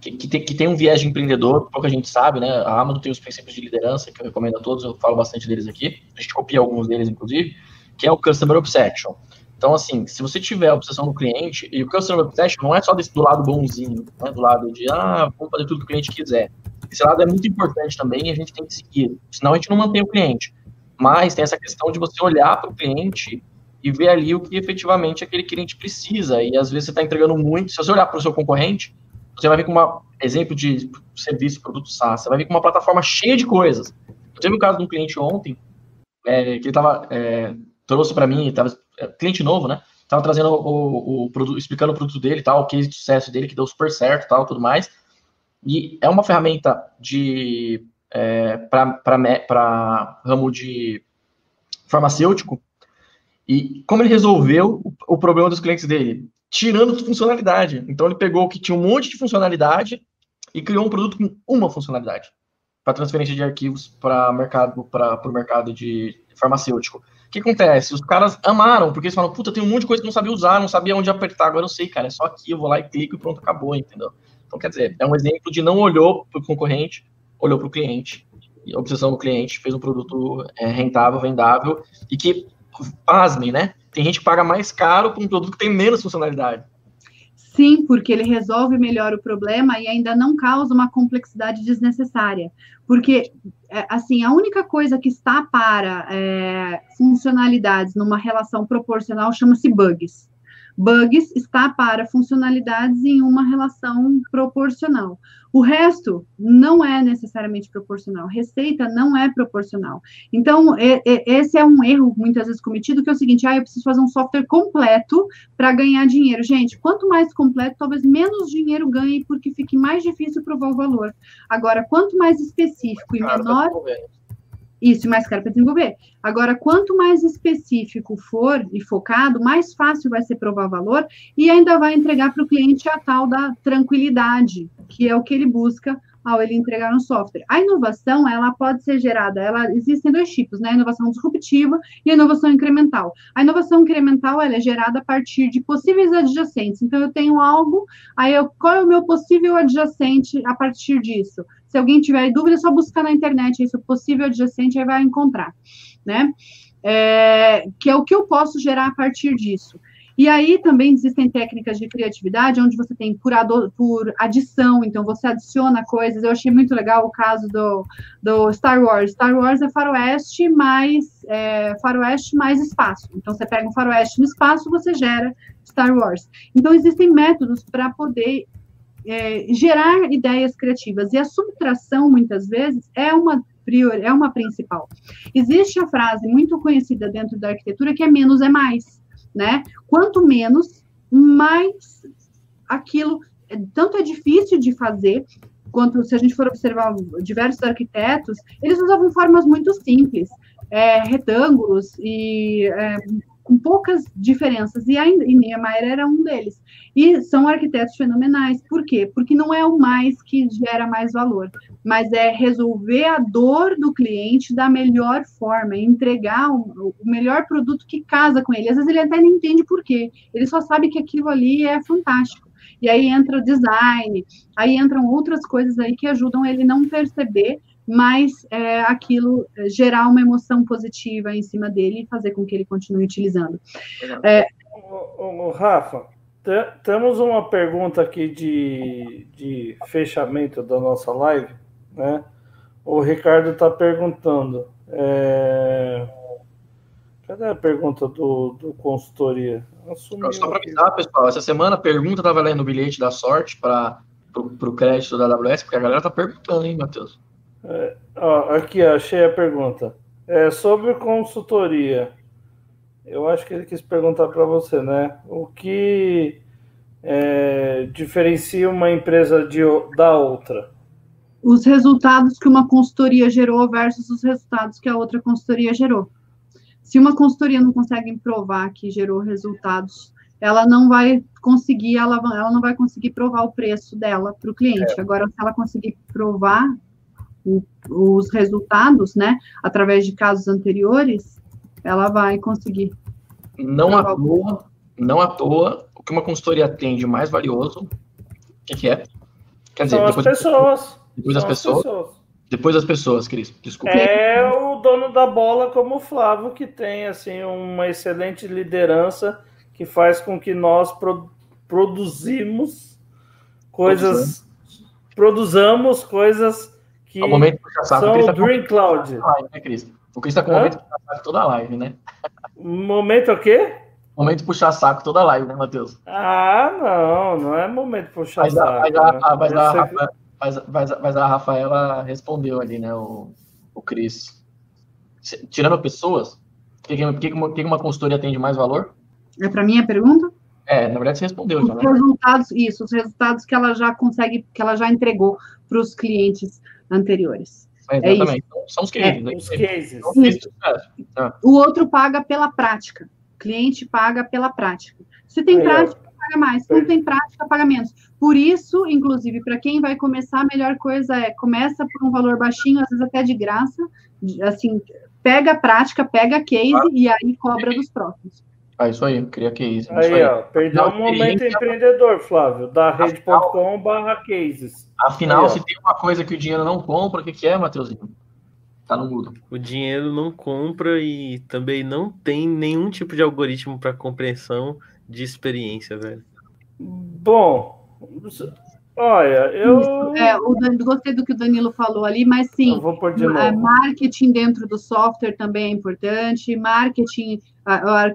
que, que, tem, que tem um viés de empreendedor, pouca gente sabe, né? A Amazon tem os princípios de liderança, que eu recomendo a todos, eu falo bastante deles aqui, a gente copia alguns deles, inclusive, que é o Customer Obsession. Então, assim, se você tiver a obsessão do cliente, e o Customer Obsession não é só desse, do lado bonzinho, né? do lado de, ah, vamos fazer tudo que o cliente quiser. Esse lado é muito importante também e a gente tem que seguir, senão a gente não mantém o cliente. Mas tem essa questão de você olhar para o cliente e ver ali o que efetivamente aquele cliente precisa. E às vezes você está entregando muito. Se você olhar para o seu concorrente, você vai ver com um exemplo de serviço, produto SaaS, você vai ver com uma plataforma cheia de coisas. Eu teve um caso de um cliente ontem, é, que ele estava, é, trouxe para mim, tava, é, cliente novo, né? Tava trazendo o, o, o, produto, explicando o produto dele, tal, o case de sucesso dele, que deu super certo, tal, tudo mais. E é uma ferramenta de é, para ramo de farmacêutico. E como ele resolveu o, o problema dos clientes dele? tirando funcionalidade. Então ele pegou o que tinha um monte de funcionalidade e criou um produto com uma funcionalidade para transferência de arquivos para mercado para o mercado de farmacêutico. O que acontece? Os caras amaram, porque eles falam, puta, tem um monte de coisa que não sabia usar, não sabia onde apertar, agora eu sei, cara, é só aqui, eu vou lá e clico e pronto, acabou, entendeu? Então, quer dizer, é um exemplo de não olhou para o concorrente, olhou para o cliente, e a obsessão do cliente fez um produto é, rentável, vendável, e que, pasmem, né? Tem gente que paga mais caro por um produto que tem menos funcionalidade. Sim, porque ele resolve melhor o problema e ainda não causa uma complexidade desnecessária. Porque, é, assim, a única coisa que está para é, funcionalidades numa relação proporcional chama-se bugs. Bugs está para funcionalidades em uma relação proporcional. O resto não é necessariamente proporcional. Receita não é proporcional. Então, é, é, esse é um erro muitas vezes cometido, que é o seguinte: ah, eu preciso fazer um software completo para ganhar dinheiro. Gente, quanto mais completo, talvez menos dinheiro ganhe, porque fique mais difícil provar o valor. Agora, quanto mais específico e menor. Isso, mais caro para desenvolver. Agora, quanto mais específico for e focado, mais fácil vai ser provar valor e ainda vai entregar para o cliente a tal da tranquilidade, que é o que ele busca ao ele entregar um software. A inovação, ela pode ser gerada, ela existem dois tipos, né? A inovação disruptiva e a inovação incremental. A inovação incremental, ela é gerada a partir de possíveis adjacentes. Então, eu tenho algo, aí eu, qual é o meu possível adjacente a partir disso? Se alguém tiver dúvida, é só buscar na internet isso, possível adjacente, aí vai encontrar, né? É, que é o que eu posso gerar a partir disso. E aí também existem técnicas de criatividade, onde você tem por, por adição, então você adiciona coisas. Eu achei muito legal o caso do, do Star Wars. Star Wars é faroeste mais é, faroeste mais espaço. Então você pega um faroeste no espaço, você gera Star Wars. Então existem métodos para poder é, gerar ideias criativas. E a subtração, muitas vezes, é uma prior, é uma principal. Existe a frase muito conhecida dentro da arquitetura que é menos é mais né? Quanto menos, mais aquilo tanto é difícil de fazer, quanto se a gente for observar diversos arquitetos, eles usavam formas muito simples, é, retângulos e é, com poucas diferenças, e, ainda, e Niemeyer era um deles. E são arquitetos fenomenais. Por quê? Porque não é o mais que gera mais valor, mas é resolver a dor do cliente da melhor forma, entregar o, o melhor produto que casa com ele. Às vezes ele até nem entende por quê, ele só sabe que aquilo ali é fantástico. E aí entra o design, aí entram outras coisas aí que ajudam ele não perceber mas é, aquilo é, gerar uma emoção positiva em cima dele e fazer com que ele continue utilizando. É, o, o, Rafa, temos uma pergunta aqui de, de fechamento da nossa live, né? O Ricardo está perguntando. É... Cadê a pergunta do, do consultoria? Assumiu Só para avisar, pessoal, essa semana a pergunta estava lendo o bilhete da sorte para o crédito da AWS, porque a galera está perguntando, hein, Matheus? É, ó, aqui, achei a pergunta. É sobre consultoria. Eu acho que ele quis perguntar para você, né? O que é, diferencia uma empresa de, da outra? Os resultados que uma consultoria gerou versus os resultados que a outra consultoria gerou. Se uma consultoria não consegue provar que gerou resultados, ela não vai conseguir, ela, ela não vai conseguir provar o preço dela para o cliente. É. Agora, se ela conseguir provar o, os resultados, né, através de casos anteriores, ela vai conseguir. Não à toa, não à toa, o que uma consultoria tem de mais valioso, o que, que é? Quer dizer, São depois, as pessoas. Depois das pessoas, pessoas. Depois das pessoas, Cris, desculpa. É o dono da bola como o Flávio, que tem assim uma excelente liderança que faz com que nós pro, produzimos coisas, produzamos coisas que é o momento de puxar saco, são o tá Dream Cloud. Live, né, Cris? O Cris está com o momento de puxar saco toda a live, né? Momento o quê? Momento de puxar saco toda a live, né, Matheus? Ah, não, não é momento de puxar mas saco. mas, a, né? a, mas, a, Rafa, mas, mas, mas, a Rafaela respondeu ali, né, o, o Cris. Tirando pessoas, o que, que, que, uma consultoria tem de mais valor? É para mim a pergunta? É, na verdade você respondeu os já, né? resultados, isso, os resultados que ela já consegue, que ela já entregou para os clientes anteriores. É, exatamente. É são os cases. É, né? Os cases. O outro paga pela prática. O cliente paga pela prática. Se tem Aí, prática, paga mais. Se não tem prática, paga menos. Por isso, inclusive, para quem vai começar, a melhor coisa é começa por um valor baixinho, às vezes até de graça, assim, pega a prática, pega a case ah. e aí cobra dos próximos. Ah, isso aí, cria case. Aí, aí, ó, perdeu um momento empreendedor, Flávio, da rede.com barra cases. Afinal, aí, se tem uma coisa que o dinheiro não compra, o que, que é, Matheusinho? Tá no mudo. O dinheiro não compra e também não tem nenhum tipo de algoritmo para compreensão de experiência, velho. Bom, Olha, eu. É, o Danilo, gostei do que o Danilo falou ali, mas sim, eu vou de novo. marketing dentro do software também é importante, marketing,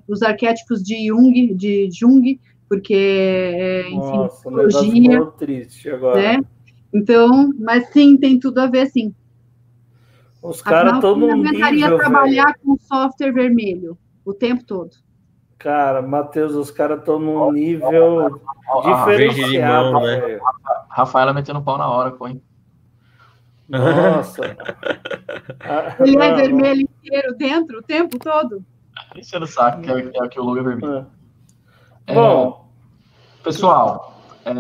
os arquétipos de Jung, de Jung, porque, é, enfim, Nossa, psicologia. triste agora. Né? Então, mas sim, tem tudo a ver, sim. Os caras estão no nível. trabalhar velho. com software vermelho o tempo todo. Cara, Matheus, os caras estão num nível diferenciado. Né? Rafaela metendo pau na hora, põe. Nossa. Ele é vermelho inteiro dentro o tempo todo? Isso não sabe que é, é que o logo é vermelho. É. Bom, pessoal, é,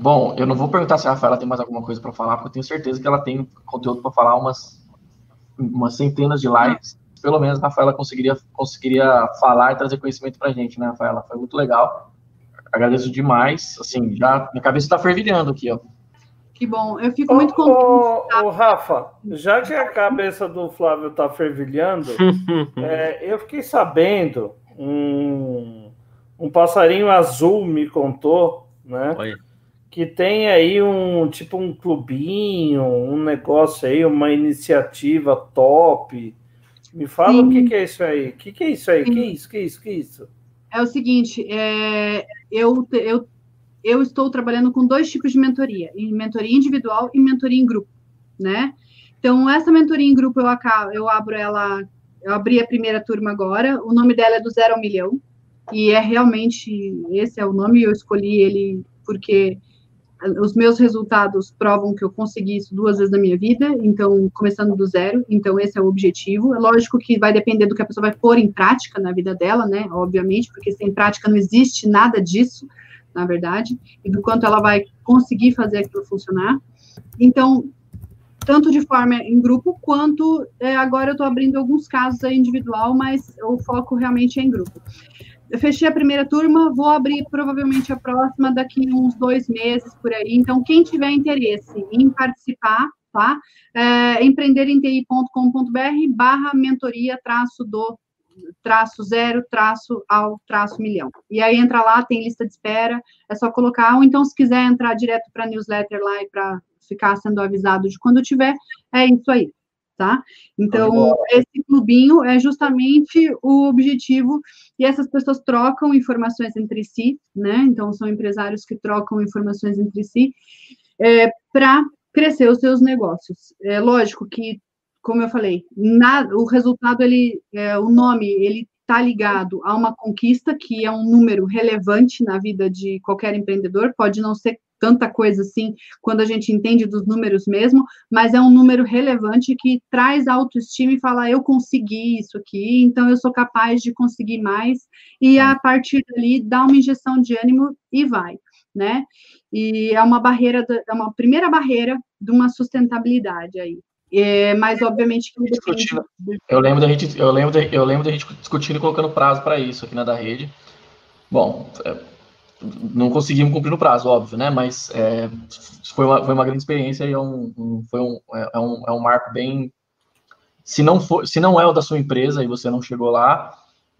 Bom, eu não vou perguntar se a Rafaela tem mais alguma coisa para falar, porque eu tenho certeza que ela tem conteúdo para falar umas, umas centenas de lives. Pelo menos a Rafaela conseguiria, conseguiria falar e trazer conhecimento para a gente, né, Rafaela? Foi muito legal. Agradeço demais. Assim, já minha cabeça está fervilhando aqui, ó. Que bom, eu fico muito contente. Ô, ô, ô, Rafa, já que a cabeça do Flávio está fervilhando, é, eu fiquei sabendo, um, um passarinho azul me contou, né? Oi que tem aí um tipo um clubinho, um negócio aí, uma iniciativa top. Me fala Sim. o que, que, é isso aí? O que, que é isso aí? O que é isso? que é isso? que é isso? É o seguinte, é, eu, eu, eu estou trabalhando com dois tipos de mentoria, mentoria individual e mentoria em grupo, né? Então, essa mentoria em grupo, eu, acabo, eu abro ela, eu abri a primeira turma agora, o nome dela é do zero ao milhão, e é realmente, esse é o nome, eu escolhi ele porque os meus resultados provam que eu consegui isso duas vezes na minha vida, então, começando do zero, então esse é o objetivo. É lógico que vai depender do que a pessoa vai pôr em prática na vida dela, né, obviamente, porque sem prática não existe nada disso, na verdade, e do quanto ela vai conseguir fazer aquilo funcionar. Então, tanto de forma em grupo, quanto é, agora eu estou abrindo alguns casos individual, mas o foco realmente é em grupo. Eu fechei a primeira turma, vou abrir provavelmente a próxima daqui uns dois meses por aí. Então, quem tiver interesse em participar, tá? É, empreenderemti.com.br barra mentoria traço do traço zero, traço ao traço milhão. E aí entra lá, tem lista de espera, é só colocar, ou então se quiser entrar direto para newsletter lá e para ficar sendo avisado de quando tiver, é isso aí tá? Então, esse clubinho é justamente o objetivo, e essas pessoas trocam informações entre si, né? Então, são empresários que trocam informações entre si é, para crescer os seus negócios. É lógico que, como eu falei, nada, o resultado, ele, é, o nome, ele está ligado a uma conquista que é um número relevante na vida de qualquer empreendedor, pode não ser tanta coisa assim quando a gente entende dos números mesmo, mas é um número relevante que traz autoestima e fala: eu consegui isso aqui, então eu sou capaz de conseguir mais, e a partir dali dá uma injeção de ânimo e vai, né? E é uma barreira, é uma primeira barreira de uma sustentabilidade aí. É, mas obviamente que discutindo, eu lembro da gente, eu lembro, eu lembro da gente discutindo e colocando prazo para isso aqui na da rede. Bom, é, não conseguimos cumprir no prazo, óbvio, né? Mas é, foi, uma, foi uma grande experiência e é um, um foi um, é, é, um, é um marco bem. Se não, for, se não é o da sua empresa e você não chegou lá,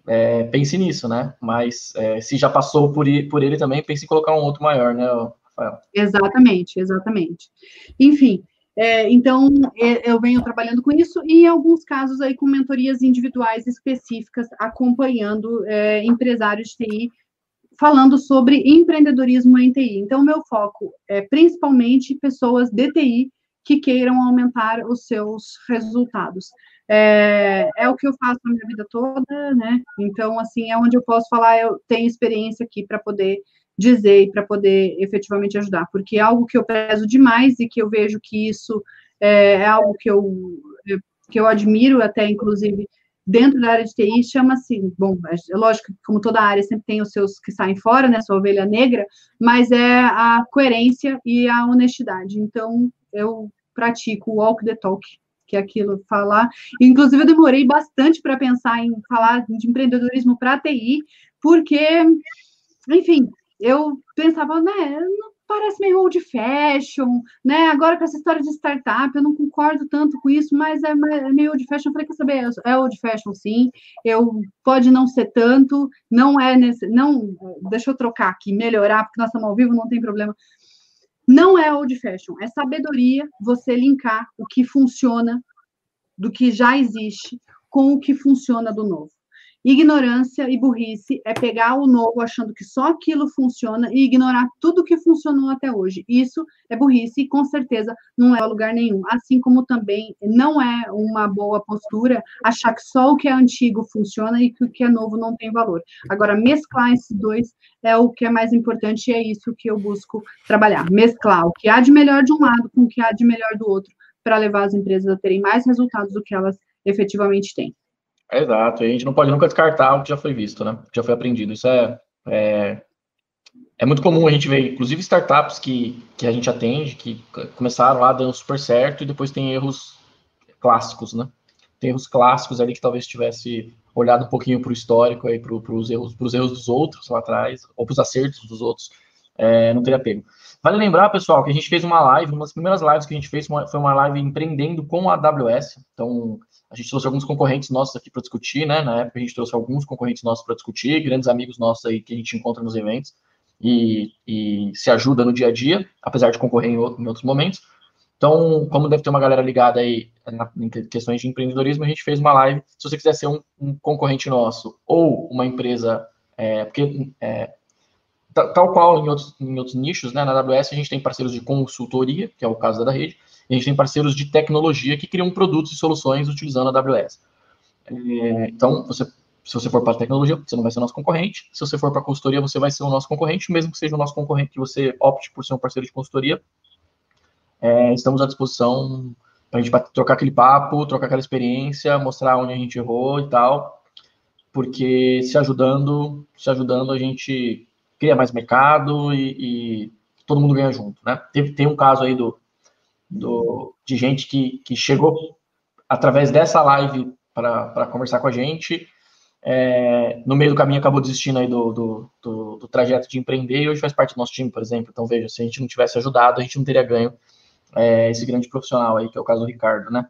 é, pense nisso, né? Mas é, se já passou por, por ele também, pense em colocar um outro maior, né, Rafael? Exatamente, exatamente. Enfim, é, então, é, eu venho trabalhando com isso e, em alguns casos, aí com mentorias individuais específicas, acompanhando é, empresários de TI falando sobre empreendedorismo em TI. Então, meu foco é principalmente pessoas de TI que queiram aumentar os seus resultados. É, é, o que eu faço na minha vida toda, né? Então, assim, é onde eu posso falar, eu tenho experiência aqui para poder dizer e para poder efetivamente ajudar, porque é algo que eu prezo demais e que eu vejo que isso é, é algo que eu, que eu admiro até, inclusive, dentro da área de TI chama-se, bom, é lógico que como toda área sempre tem os seus que saem fora, né, sua ovelha negra, mas é a coerência e a honestidade. Então, eu pratico o walk the talk, que é aquilo falar. Inclusive, eu demorei bastante para pensar em falar de empreendedorismo para TI, porque, enfim, eu pensava, né, não parece meio old fashion, né? Agora com essa história de startup, eu não concordo tanto com isso, mas é, é meio old fashion. Eu falei, quer saber? É old fashion, sim. Eu pode não ser tanto, não é nesse, não. Deixa eu trocar aqui, melhorar, porque nós estamos ao vivo, não tem problema. Não é old fashion, é sabedoria você linkar o que funciona do que já existe com o que funciona do novo. Ignorância e burrice é pegar o novo achando que só aquilo funciona e ignorar tudo que funcionou até hoje. Isso é burrice e com certeza não é lugar nenhum. Assim como também não é uma boa postura achar que só o que é antigo funciona e que o que é novo não tem valor. Agora, mesclar esses dois é o que é mais importante e é isso que eu busco trabalhar. Mesclar o que há de melhor de um lado com o que há de melhor do outro para levar as empresas a terem mais resultados do que elas efetivamente têm. Exato, e a gente não pode nunca descartar o que já foi visto, né? Já foi aprendido. Isso é, é, é muito comum a gente ver, inclusive, startups que, que a gente atende, que começaram lá dando super certo e depois tem erros clássicos, né? Tem erros clássicos ali que talvez tivesse olhado um pouquinho para o histórico aí, para os erros, erros dos outros lá atrás, ou para os acertos dos outros, é, não teria pego. Vale lembrar, pessoal, que a gente fez uma live, uma das primeiras lives que a gente fez foi uma live empreendendo com a AWS. Então, a gente trouxe alguns concorrentes nossos aqui para discutir, né? Na época a gente trouxe alguns concorrentes nossos para discutir, grandes amigos nossos aí que a gente encontra nos eventos e, e se ajuda no dia a dia, apesar de concorrer em, outro, em outros momentos. Então, como deve ter uma galera ligada aí na, em questões de empreendedorismo, a gente fez uma live. Se você quiser ser um, um concorrente nosso ou uma empresa, é, porque é, tal qual em outros, em outros nichos, né, na AWS a gente tem parceiros de consultoria, que é o caso da rede, e a gente tem parceiros de tecnologia que criam produtos e soluções utilizando a AWS. É, então, você, se você for para tecnologia, você não vai ser nosso concorrente. Se você for para consultoria, você vai ser o nosso concorrente, mesmo que seja o nosso concorrente que você opte por ser um parceiro de consultoria. É, estamos à disposição para a gente trocar aquele papo, trocar aquela experiência, mostrar onde a gente errou e tal, porque se ajudando, se ajudando a gente cria mais mercado e, e todo mundo ganha junto, né? Teve, tem um caso aí do, do, de gente que, que chegou através dessa live para conversar com a gente, é, no meio do caminho acabou desistindo aí do, do, do, do, trajeto de empreender e hoje faz parte do nosso time, por exemplo. Então, veja, se a gente não tivesse ajudado, a gente não teria ganho é, esse grande profissional aí, que é o caso do Ricardo, né?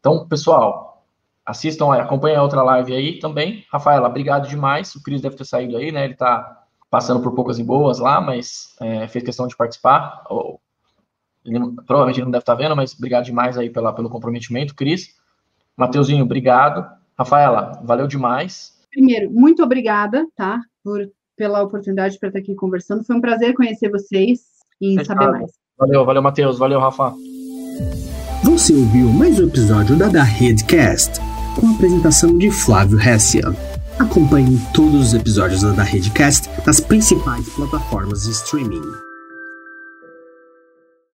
Então, pessoal, assistam, acompanhem a outra live aí também. Rafaela, obrigado demais. O Cris deve ter saído aí, né? Ele está passando por poucas e boas lá, mas é, fez questão de participar. Ele, provavelmente ele não deve estar vendo, mas obrigado demais aí pela, pelo comprometimento, Cris. Mateuzinho, obrigado. Rafaela, valeu demais. Primeiro, muito obrigada, tá? Por, pela oportunidade para estar aqui conversando. Foi um prazer conhecer vocês e Fechado. saber mais. Valeu, valeu, Matheus. Valeu, Rafa. Você ouviu mais um episódio da Da Redcast, com a apresentação de Flávio Hessia. Acompanhe todos os episódios da Redcast nas principais plataformas de streaming.